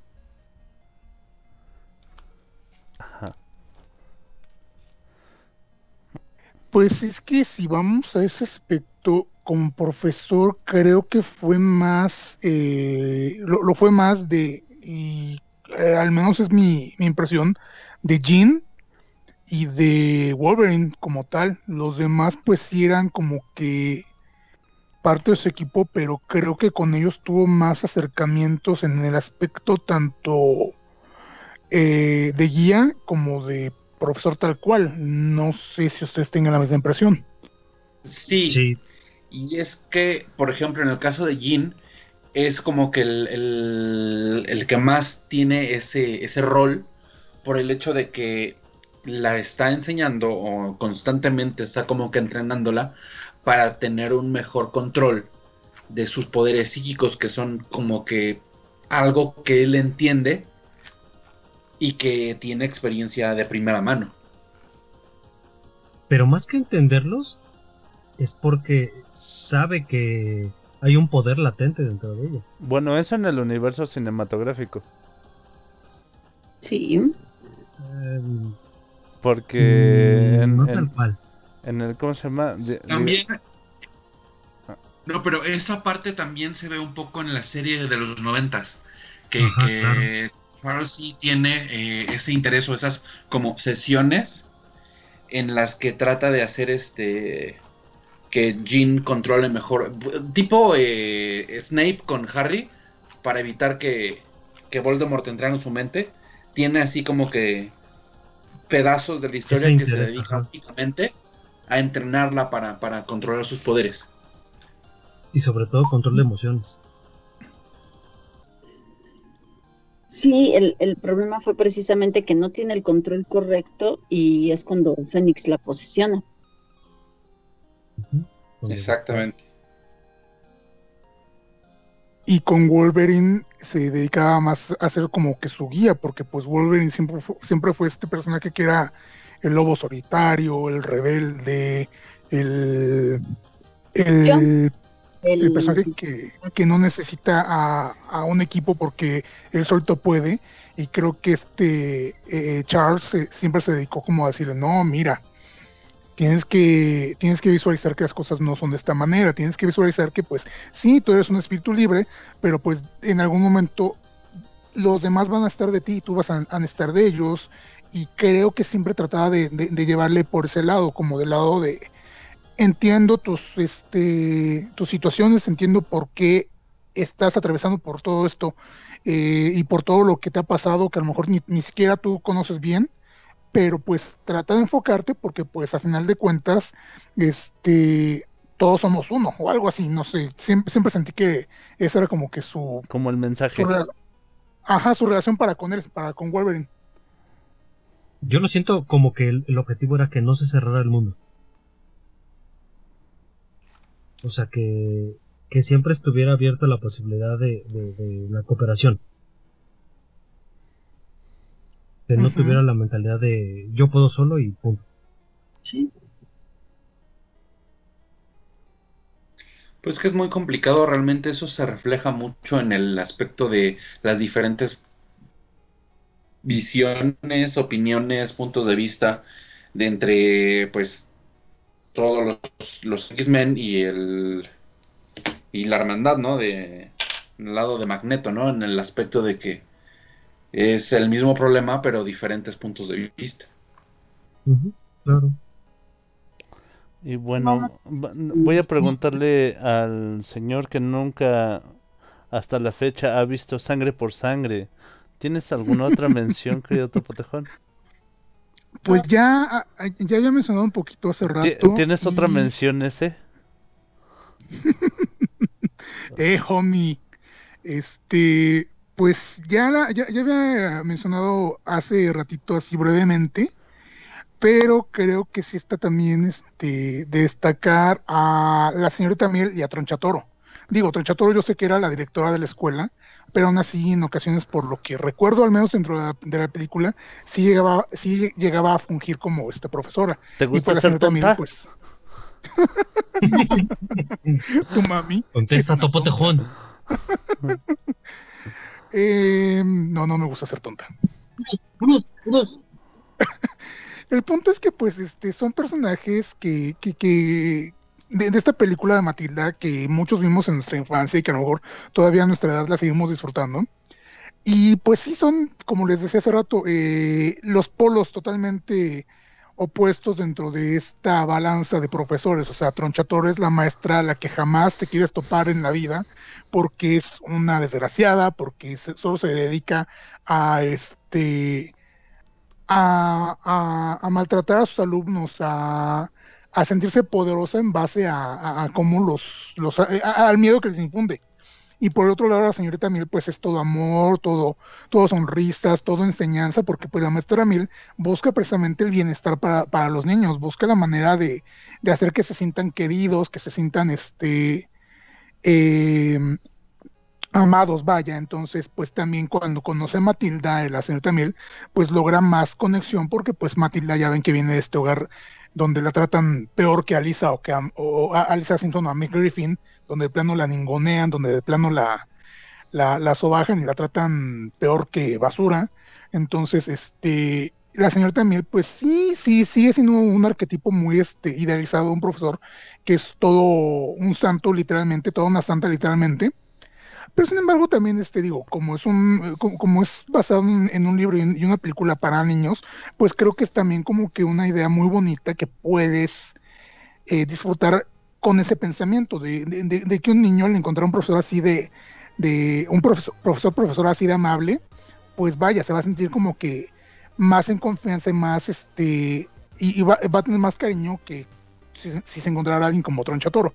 Pues es que si vamos a ese aspecto, como profesor, creo que fue más, eh, lo, lo fue más de, y eh, al menos es mi, mi impresión, de Jean y de Wolverine como tal. Los demás pues sí eran como que parte de su equipo, pero creo que con ellos tuvo más acercamientos en el aspecto tanto eh, de guía como de profesor tal cual. No sé si ustedes tengan la misma impresión. Sí, Sí, y es que, por ejemplo, en el caso de Jin, es como que el, el- que más tiene ese, ese rol por el hecho de que la está enseñando o constantemente está como que entrenándola para tener un mejor control de sus poderes psíquicos que son como que algo que él entiende y que tiene experiencia de primera mano. Pero más que entenderlos, es porque sabe que hay un poder latente dentro de ella. Bueno, eso en el universo cinematográfico. Sí. Em, Porque mm, en, no en- tal cual. en el. ¿Cómo se llama? También. No, pero esa parte también se ve un poco en la serie de los noventas. Que, Ajá, que Charles sí tiene eh, ese interés o esas como sesiones en las que trata de hacer este. Que Jean controle mejor. Tipo eh, Snape con Harry. Para evitar que, que Voldemort entrara en su mente. Tiene así como que pedazos de la historia que se interés, dedica ajá. únicamente a entrenarla para, para controlar sus poderes. Y sobre todo control de emociones. Sí, el, el problema fue precisamente que no tiene el control correcto y es cuando Fénix la posesiona. Exactamente. Y con Wolverine se dedicaba más a ser como que su guía, porque pues Wolverine siempre fue, siempre fue este personaje que era el lobo solitario, el rebelde, el, el, El, el personaje que, que no necesita a, a un equipo porque él solito puede. Y creo que este eh, Charles eh, siempre se dedicó como a decirle, no, mira, tienes que, tienes que visualizar que las cosas no son de esta manera, tienes que visualizar que pues sí, tú eres un espíritu libre, pero pues en algún momento los demás van a estar de ti y tú vas a, estar de ellos. Y creo que siempre trataba de, de- de llevarle por ese lado, como del lado de entiendo tus, este, tus situaciones, entiendo por qué estás atravesando por todo esto eh, y por todo lo que te ha pasado, que a lo mejor ni, ni siquiera tú conoces bien, pero pues trata de enfocarte porque pues a final de cuentas, este, todos somos uno o algo así, no sé, siempre, siempre sentí que esa era como que su, Como el mensaje. su ajá, su relación para con él, para con Wolverine. Yo lo siento como que el, el objetivo era que no se cerrara el mundo. O sea, que, que siempre estuviera abierta la posibilidad de, de- de la cooperación. Que no tuviera la mentalidad de yo puedo solo y punto. Sí. Pues que es muy complicado, realmente eso se refleja mucho en el aspecto de las diferentes visiones, opiniones, puntos de vista de entre pues todos los, los X-Men y el y la hermandad, ¿no? De el lado de Magneto, ¿no? En el aspecto de que es el mismo problema, pero diferentes puntos de vista. Claro. Y bueno, voy a preguntarle al señor que nunca hasta la fecha ha visto sangre por sangre. ¿Tienes alguna otra mención, querido Topotejón? Pues ya, ah, ya había mencionado un poquito hace rato. ¿Tienes otra mención ese? Eh, homie. Este, pues ya, la- ya, ya había mencionado hace ratito así brevemente, pero creo que sí está también este, destacar a la señorita Miel y a Tronchatoro. Digo, Tronchatoro yo sé que era la directora de la escuela, pero aún así en ocasiones, por lo que recuerdo al menos dentro de la, de la película, sí llegaba, sí llegaba a fungir como esta profesora. ¿Te Y gusta pues la ser Miel, tonta? pues... tu mami. Contesta Topo Tejón. Eh, no, no me gusta ser tonta. Bruce, Bruce. El punto es que, pues, este, son personajes que, que, que de, de esta película de Matilda que muchos vimos en nuestra infancia y que a lo mejor todavía a nuestra edad la seguimos disfrutando. Y pues sí son, como les decía hace rato, eh, los polos totalmente opuestos dentro de esta balanza de profesores. O sea, Tronchatoro es la maestra a la que jamás te quieres topar en la vida porque es una desgraciada, porque solo se dedica a este a, maltratar a sus alumnos, a, a sentirse poderosa en base a, cómo los, los al miedo que les infunde. Y por otro lado, la señorita Miel, pues es todo amor, todo, todo sonrisas, todo enseñanza, porque pues la maestra Miel busca precisamente el bienestar para, para los niños, busca la manera de, de hacer que se sientan queridos, que se sientan este eh, amados, vaya, entonces pues también cuando conoce a Matilda, la señorita Miel, pues logra más conexión porque pues Matilda ya ven que viene de este hogar donde la tratan peor que a Lisa o que a, o a Lisa Simpson o a Mick Griffin, donde de plano la ningonean, donde de plano la, la, la sobajan y la tratan peor que basura. Entonces, este, la señorita Miel, pues sí, sí, sigue siendo un arquetipo muy este, idealizado, un profesor que es todo un santo literalmente, toda una santa literalmente. Pero sin embargo también, este, digo, como es un, como, como es basado en, un libro y, una película para niños, pues creo que es también como que una idea muy bonita que puedes eh, disfrutar con ese pensamiento de- de que un niño al encontrar un profesor así de, de un profesor, profesor, profesor así de amable, pues vaya, se va a sentir como que más en confianza y más este y, y va, va a tener más cariño que si, si se encontrara alguien como Troncha Toro.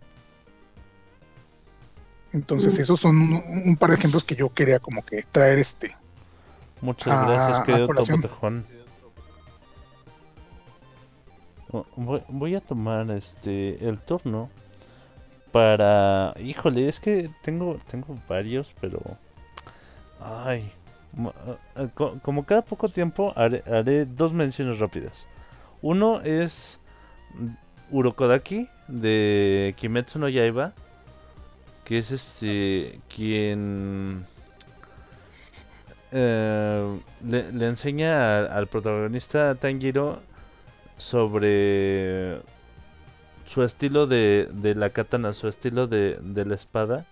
Entonces, Mm. esos son un, un par de ejemplos que yo quería como que traer este. Muchas a- gracias, querido colación. Topo Tejón. Oh, Voy, voy a tomar este el turno para. Híjole, es que tengo tengo varios, pero. Ay. eh, co- Como cada poco tiempo haré, haré dos menciones rápidas. Uno es mm, Urokodaki de Kimetsu no Yaiba, que es este quien eh, le, enseña al protagonista Tanjiro sobre su estilo de, de la katana, su estilo de, de la espada,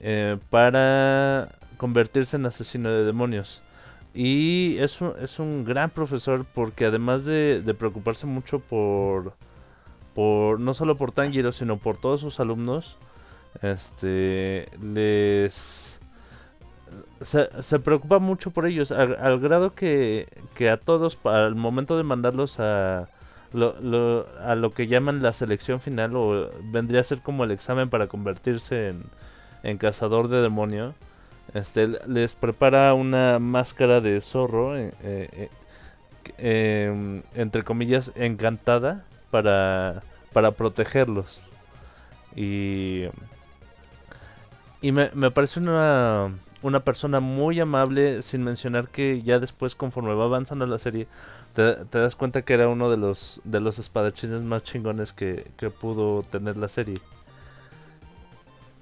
eh, para convertirse en asesino de demonios. Y es un, es un gran profesor porque además de, de preocuparse mucho por, por, no solo por Tanjiro, sino por todos sus alumnos, este, les se, se preocupa mucho por ellos, al, grado que, que a todos, al momento de mandarlos a lo, lo- a lo que llaman la selección final, o vendría a ser como el examen para convertirse en, en cazador de demonio, este, les prepara una máscara de zorro, eh, eh, eh, em, entre comillas, encantada, para, para protegerlos. Y, y me, me parece una, una persona muy amable, sin mencionar que ya después, conforme va avanzando la serie, te, te das cuenta que era uno de los, de los espadachines más chingones que, que pudo tener la serie.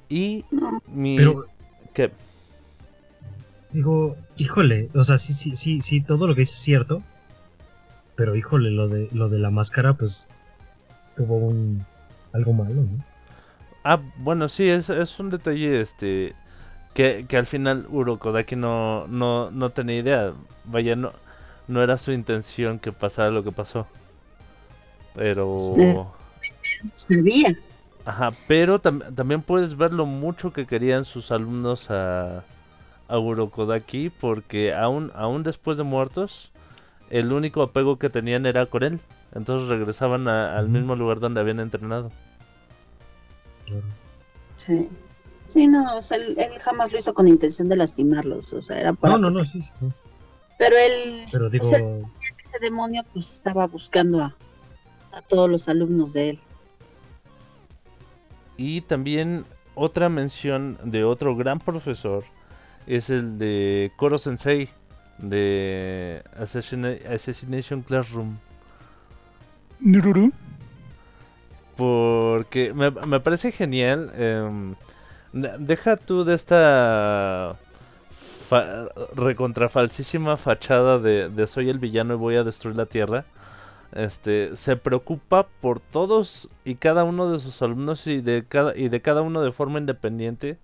Y mi... Pero, ¿qué? digo, híjole, o sea, sí, sí, sí, sí, todo lo que dice es cierto. Pero híjole, lo de, lo de la máscara, pues, tuvo un algo malo, ¿no? Ah, bueno, sí, es, es un detalle este que, que al final Urokodaki no, no, no tenía idea. Vaya, no, no era su intención que pasara lo que pasó. Pero... Sabía. Ajá, pero tam- también puedes ver lo mucho que querían sus alumnos a, a Urokodaki porque aún, aún después de muertos, el único apego que tenían era con él. Entonces regresaban a- al mismo lugar donde habían entrenado. Sí. Sí, no, o sea, él, él jamás lo hizo con intención de lastimarlos, o sea, era para... No, no, no, sí, sí. sí. Pero él, Pero digo, o sea, ese demonio, pues estaba buscando a, a todos los alumnos de él. Y también otra mención de otro gran profesor es el de Koro Sensei de Assassina- Assassination Classroom. Nururu. Porque me, me parece genial. de- deja tú de esta fa- recontrafalsísima fachada de, de soy el villano y voy a destruir la tierra. Este se preocupa por todos y cada uno de sus alumnos y de cada y de cada uno de forma independiente.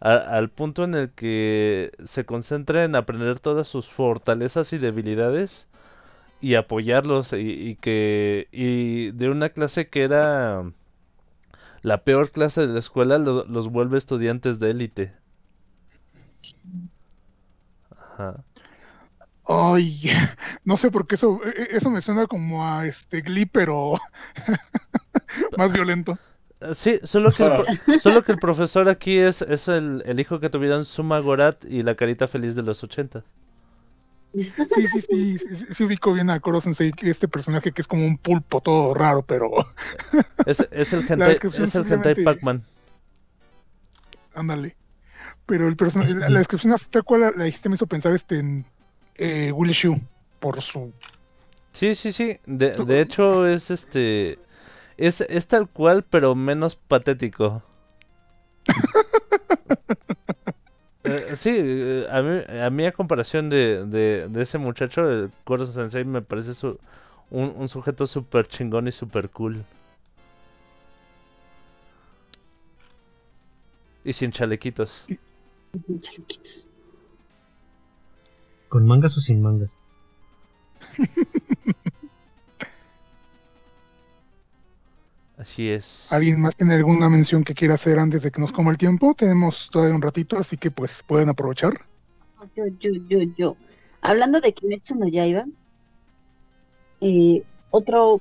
al punto en el que se concentra en aprender todas sus fortalezas y debilidades y apoyarlos y, y que y de una clase que era la peor clase de la escuela lo- los vuelve estudiantes de élite. Ajá. Ay, no sé por qué eso, e- e- eso me suena como a este Glee, pero más violento. Sí, solo que el, solo que el profesor aquí es, es el, el hijo que tuvieron Suma Gorat y la carita feliz de los 80. Sí, sí, sí, sí ubico bien a Koro Sensei, este personaje que es como un pulpo todo raro, pero Es, es el hentai, es el hentai simplemente- Pac-Man. ándale. Pero el personaje, la, la descripción tal cual la, la dijiste me hizo pensar este en eh, Willy Shu por su Sí, sí, sí. De, de hecho, es este. Es, es tal cual, pero menos patético. Eh, sí, eh, a mí, a mí a comparación de, de, de ese muchacho, el Koro Sensei me parece su, un, un sujeto súper chingón y súper cool. Y sin chalequitos. Chalequitos. ¿Con mangas o sin mangas? Así es. ¿Alguien más tiene alguna mención que quiera hacer antes de que nos coma el tiempo? Tenemos todavía un ratito, así que pues pueden aprovechar. Yo, yo, yo, yo. Hablando de Kimetsu no Yaiba, eh, otro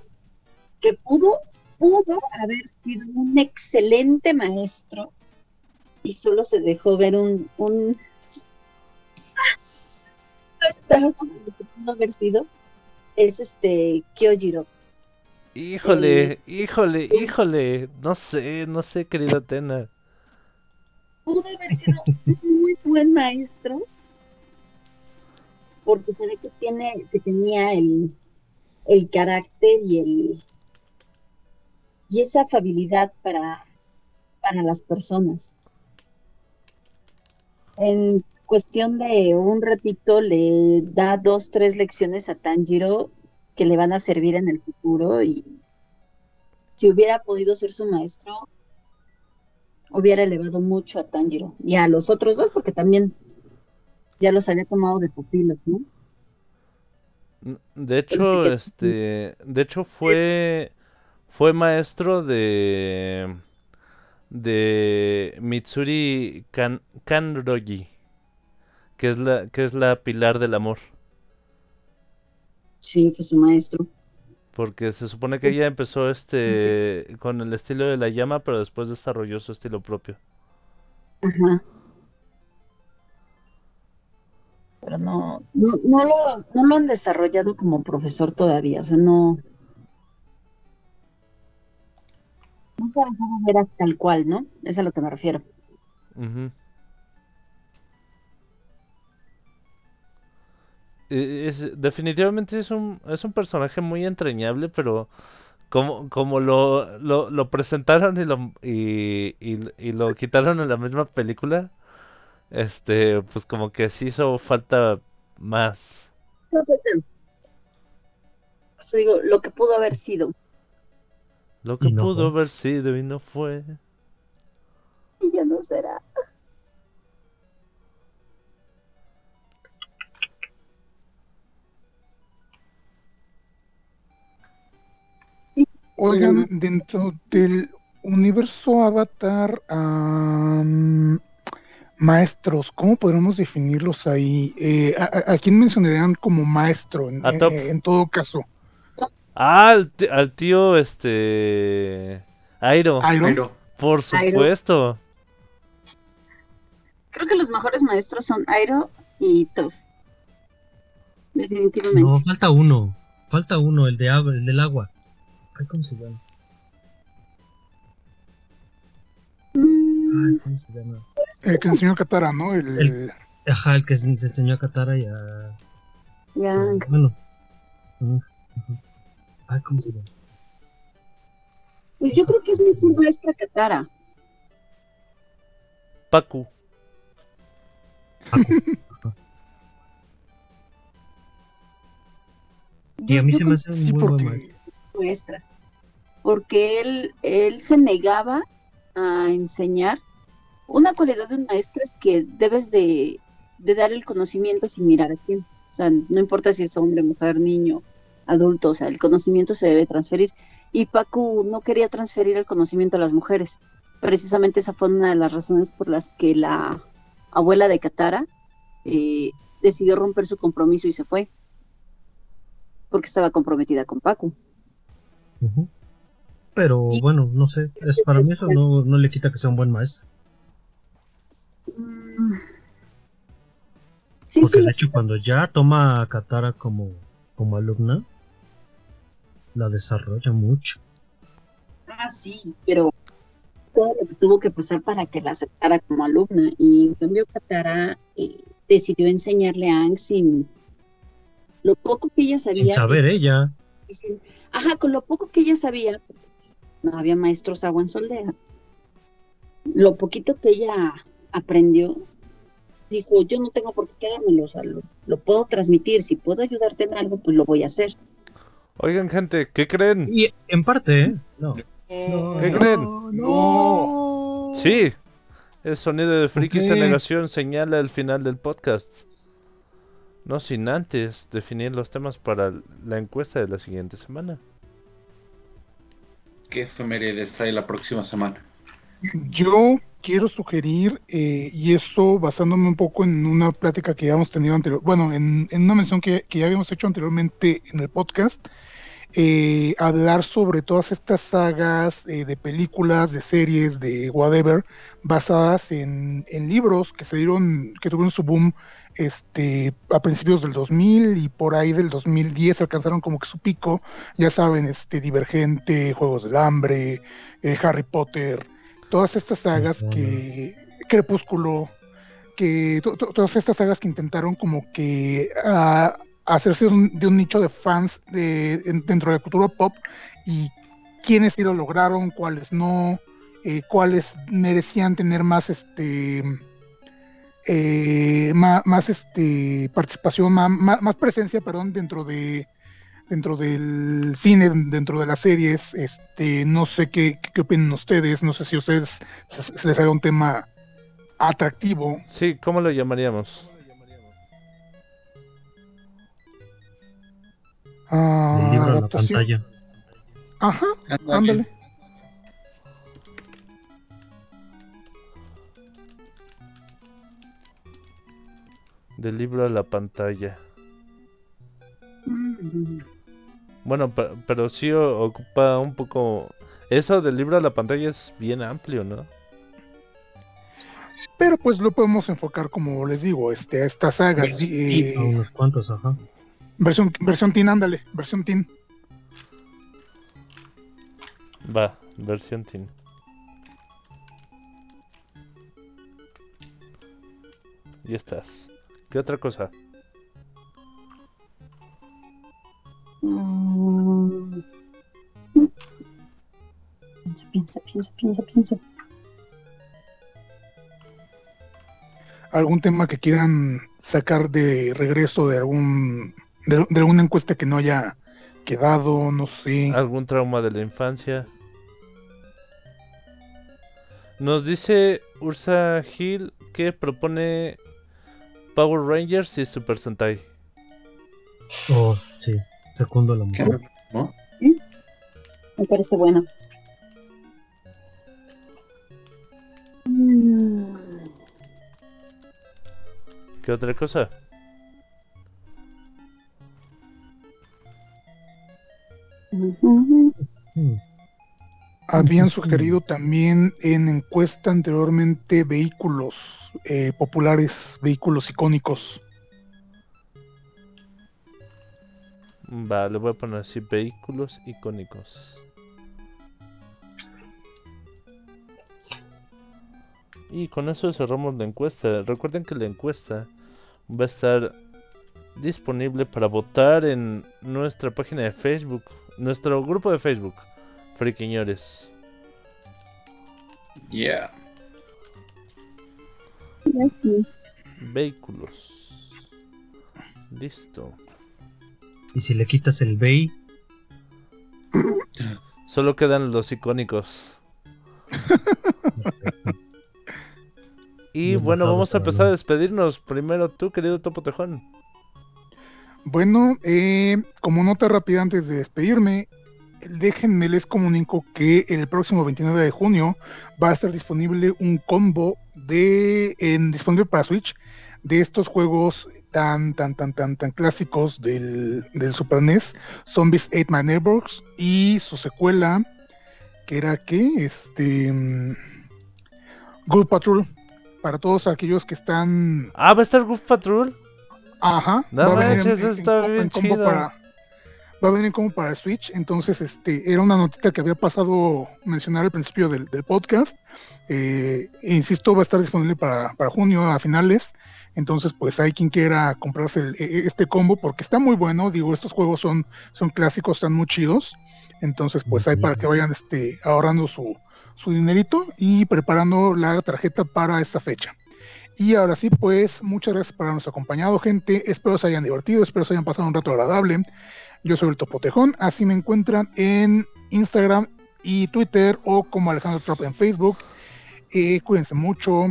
que pudo, pudo haber sido un excelente maestro y solo se dejó ver un, un que pudo haber sido es este Kyojiro. Híjole, híjole, híjole. No sé, no sé, querida Atena. pudo haber sido un muy buen maestro porque se ve que tiene que tenía el, el carácter y el y esa afabilidad para para las personas en cuestión de un ratito le da dos tres lecciones a Tanjiro que le van a servir en el futuro y si hubiera podido ser su maestro hubiera elevado mucho a Tanjiro y a los otros dos porque también ya los había tomado de pupilos, ¿no? De hecho, que- este, de hecho fue fue maestro de de Mitsuri Kan, Kanrogi, que es la que es la pilar del amor, Sí, fue su maestro. porque se supone que ella empezó este con el estilo de la llama, pero después desarrolló su estilo propio. Ajá. Pero no, no, no lo, no lo han desarrollado como profesor todavía, o sea, no. No se ha dejado ver hasta tal cual, ¿no? Es a lo que me refiero. Ujú. E- Es, definitivamente es un, es un personaje muy entrañable, pero como, como lo, lo, lo presentaron y lo, y, y- y lo quitaron en la misma película, este, pues como que sí hizo falta más. Por eso digo, lo que pudo haber sido. Lo que no pudo fue. haber sido y no fue. Y ya no será. Oigan, dentro del universo Avatar, am, maestros, ¿cómo podríamos definirlos ahí? Eh, a, quién mencionarían como maestro en, todo caso? Ah, al, tío, este... Airo. Pero por Airo. supuesto. Creo que los mejores maestros son Airo y Toph. Definitivamente. No, falta uno. Falta uno, el de agua, el del agua. Ay, ¿cómo se llama? Mm, Ay, ¿cómo se llama? El que enseñó a Katara, ¿no? El, El- Ajá, el que se se enseñó a Katara y a. Yang. Bueno. Ujú, ujú. Ay, ¿cómo se llama? Pues yo creo que es mejor maestra Katara. Pacu. Y a mí Yo se me hace un sí, muy buen maestro. Maestra, porque él, él se negaba a enseñar. Una cualidad de un maestro es que debes de, de dar el conocimiento sin mirar a quién. O sea, no importa si es hombre, mujer, niño, adulto, o sea, el conocimiento se debe transferir. Y Pacu no quería transferir el conocimiento a las mujeres. Precisamente esa fue una de las razones por las que la abuela de Katara eh, decidió romper su compromiso y se fue. Porque estaba comprometida con Pero Y- bueno, no sé. Es, para mí eso no, no le quita que sea un buen maestro. Mm. Sí, Porque sí, de hecho, cuando ya toma a Katara como, como alumna, la desarrolla mucho. ah, sí, pero todo lo que tuvo que pasar para que la aceptara como alumna. Y en cambio Katara eh, decidió enseñarle a Aang sin lo poco que ella sabía. Sin saber ella. sin- ajá, con lo poco que ella sabía, no había maestros agua en su aldea. Lo poquito que ella aprendió, dijo, yo no tengo por qué quedármelo, o sea, lo, lo puedo transmitir, si puedo ayudarte en algo, pues lo voy a hacer. Oigan, gente, ¿qué creen? Y en parte, ¿eh? No. No, ¿Qué no, creen? No. Sí, el sonido de frikis Ok. en negación señala el final del podcast. No sin antes definir los temas para la encuesta de la siguiente semana. ¿Qué efemérides hay la próxima semana? Yo quiero sugerir, eh, y esto basándome un poco en una plática que ya hemos tenido anterior, bueno, en, en una mención que, que ya habíamos hecho anteriormente en el podcast, eh, hablar sobre todas estas sagas eh, de películas, de series, de whatever, basadas en, en libros que se dieron, que tuvieron su boom este, a principios del 2000 y por ahí del 2010 alcanzaron como que su pico, ya saben, este, Divergente, Juegos del Hambre, eh, Harry Potter, todas estas sagas que Crepúsculo, que to- to- todas estas sagas que intentaron como que hacerse de un, de un nicho de fans de, en- dentro de la cultura pop y quiénes sí lo lograron, cuáles no, eh, cuáles merecían tener más este eh, ma- más, este participación, ma- más, presencia, perdón, dentro de dentro del cine, dentro de las series, este, no sé qué, qué opinan ustedes, no sé si a ustedes se, se les haga un tema atractivo. Sí, ¿cómo lo llamaríamos? Ah, adaptación. pantalla. Ajá, Ándale. Del libro a la pantalla. Bueno, pe- pero sí ocupa un poco... Eso del libro a la pantalla es bien amplio, ¿no? Pero pues lo podemos enfocar, como les digo, este, a estas sagas. Sí, eh, A unos cuantos, ajá. versión, versión teen, ándale, versión teen. Va, versión teen. Y estás. ¿Qué otra cosa? Mm. Piensa, piensa, piensa, piensa, piensa. algún tema que quieran sacar de regreso de algún de, de alguna encuesta que no haya quedado, no sé. ¿Algún trauma de la infancia? Nos dice Ursa Hill que propone Power Rangers y Super Sentai. Oh, sí. Segundo la ¿Qué? mujer. ¿No? Me parece bueno. Mm. ¿Qué otra cosa? Ujú. Hmm. Habían sugerido también en encuesta anteriormente vehículos eh, populares, vehículos icónicos. Va, le voy a poner así vehículos icónicos. Y con eso cerramos la encuesta. Recuerden que la encuesta va a estar disponible para votar en nuestra página de Facebook, nuestro grupo de Facebook, Friquiñores. Yeah. Ya sí. Vehículos. Listo. Y si le quitas el Bay, Solo quedan los icónicos. Y Bien bueno, vamos a empezar a despedirnos. Primero tú, querido Topo Tejón. Bueno, eh, como nota rápida antes de despedirme, déjenme les comunico que el próximo 29 de junio va a estar disponible un combo de en, disponible para Switch de estos juegos tan tan tan tan tan clásicos del, del Super NES, Zombies Ate My Neighbors y su secuela que era que este mm, Good Patrol para todos aquellos que están Ah, va a estar Goof Patrol. Ajá. No está bien chido. Para, va a venir como para Switch. Entonces, este, era una notita que había pasado mencionar al principio del, del podcast. Eh, insisto, va a estar disponible para, para junio a finales. Entonces, pues hay quien quiera comprarse el- e- este combo porque está muy bueno. Digo, estos juegos son, son clásicos, están muy chidos. Entonces, pues hay para que vayan este, ahorrando su, su dinerito y preparando la tarjeta para esta fecha. Y ahora sí, pues muchas gracias por habernos acompañado, gente. Espero se hayan divertido, espero se hayan pasado un rato agradable. Yo soy el Topotejón, así me encuentran en Instagram y Twitter o como Alejandro Trop en Facebook. Eh, cuídense mucho,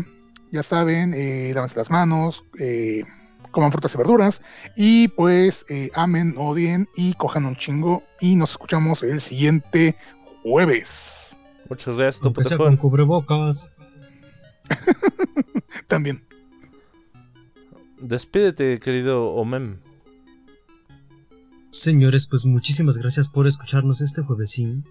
ya saben, eh, lávense las manos, eh, coman frutas y verduras y pues eh, amen, odien y cojan un chingo y nos escuchamos el siguiente jueves. Muchas gracias, Topotejón. con cubrebocas. También. Despídete, querido Omem. Señores, pues muchísimas gracias por escucharnos este juevesín.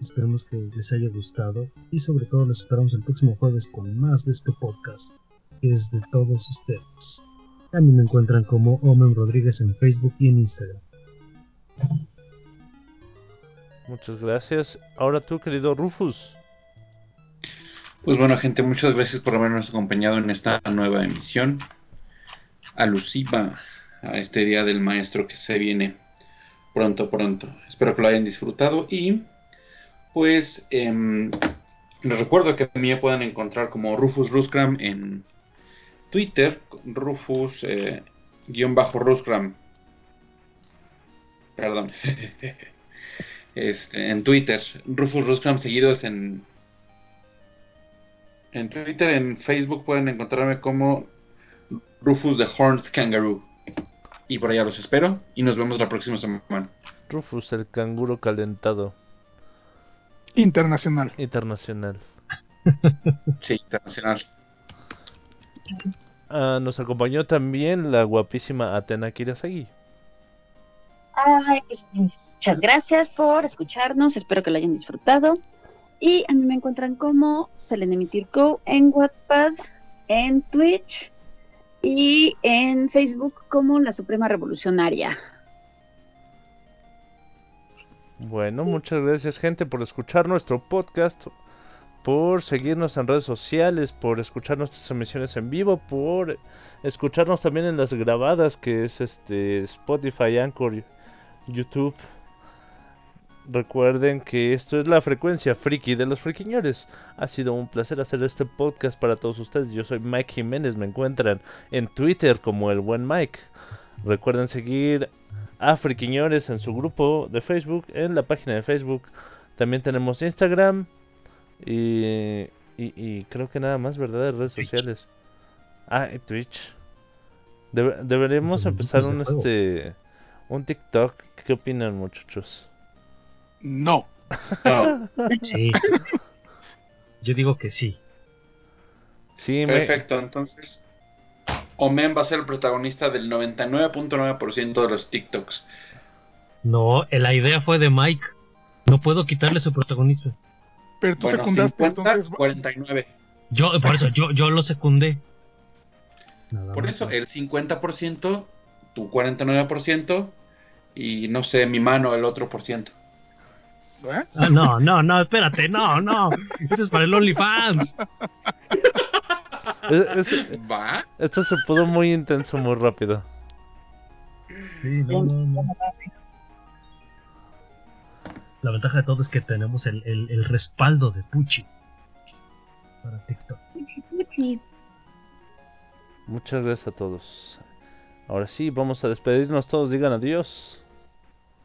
Esperemos que les haya gustado y sobre todo los esperamos el próximo jueves con más de este podcast, que es de todos ustedes. A mí me encuentran como Omen Rodríguez en Facebook y en Instagram. Muchas gracias. Ahora tú, querido Rufus. Pues bueno, gente, muchas gracias por habernos acompañado en esta nueva emisión alusiva a este Día del Maestro que se viene pronto, pronto. Espero que lo hayan disfrutado y pues em, les recuerdo que me pueden encontrar como Rufus Ruskram en Twitter, Rufus eh, guion bajo Ruskram. Perdón. este, en Twitter, Rufus Ruskram seguidos en en Twitter, en Facebook pueden encontrarme como Rufus the Horned Kangaroo. Y por allá los espero y nos vemos la próxima semana. Rufus, el canguro calentado Internacional. internacional. Sí, internacional. Ah, nos acompañó también la guapísima Atena Kirasagi. Ay, pues muchas gracias por escucharnos, espero que lo hayan disfrutado. Y a mí me encuentran como Selenemityrco en Wattpad, en Twitch y en Facebook como La Suprema Revolucionaria. Bueno, muchas gracias gente por escuchar nuestro podcast, por seguirnos en redes sociales, por escuchar nuestras emisiones en vivo, por escucharnos también en las grabadas que es este Spotify, Anchor, YouTube. Recuerden que esto es la frecuencia friki de los friquiñores. Ha sido un placer hacer este podcast para todos ustedes. Yo soy Mike Jiménez, me encuentran en Twitter como el buen Mike. Recuerden seguir a Friquiñores en su grupo de Facebook, en la página de Facebook. También tenemos Instagram y, y, y creo que nada más, ¿verdad? De redes Twitch. sociales. Ah, y Twitch. Debe- deberíamos empezar un este un TikTok. ¿Qué opinan, muchachos? No. No, Sí. Yo digo que sí. Sí, me- perfecto. Entonces, Omen va a ser el protagonista del 99.9% de los TikToks. No, eh, la idea fue de Mike. No puedo quitarle su protagonista. Pero tú Bueno, secundaste, 50, entonces. 49. Yo, por eso, yo, yo lo secundé. Nada Por eso, el 50%, tu 49%, y no sé, mi mano el otro por ciento. ¿Eh? Ah, no, no, no, espérate, no, no. Ese es para el OnlyFans. es- es- ¿Va? esto se pudo muy intenso muy rápido. Sí, no, no, no. La ventaja de todo es que tenemos el, el- el respaldo de Pucci para TikTok. Muchas gracias a todos. Ahora sí, vamos a despedirnos todos. Digan adiós.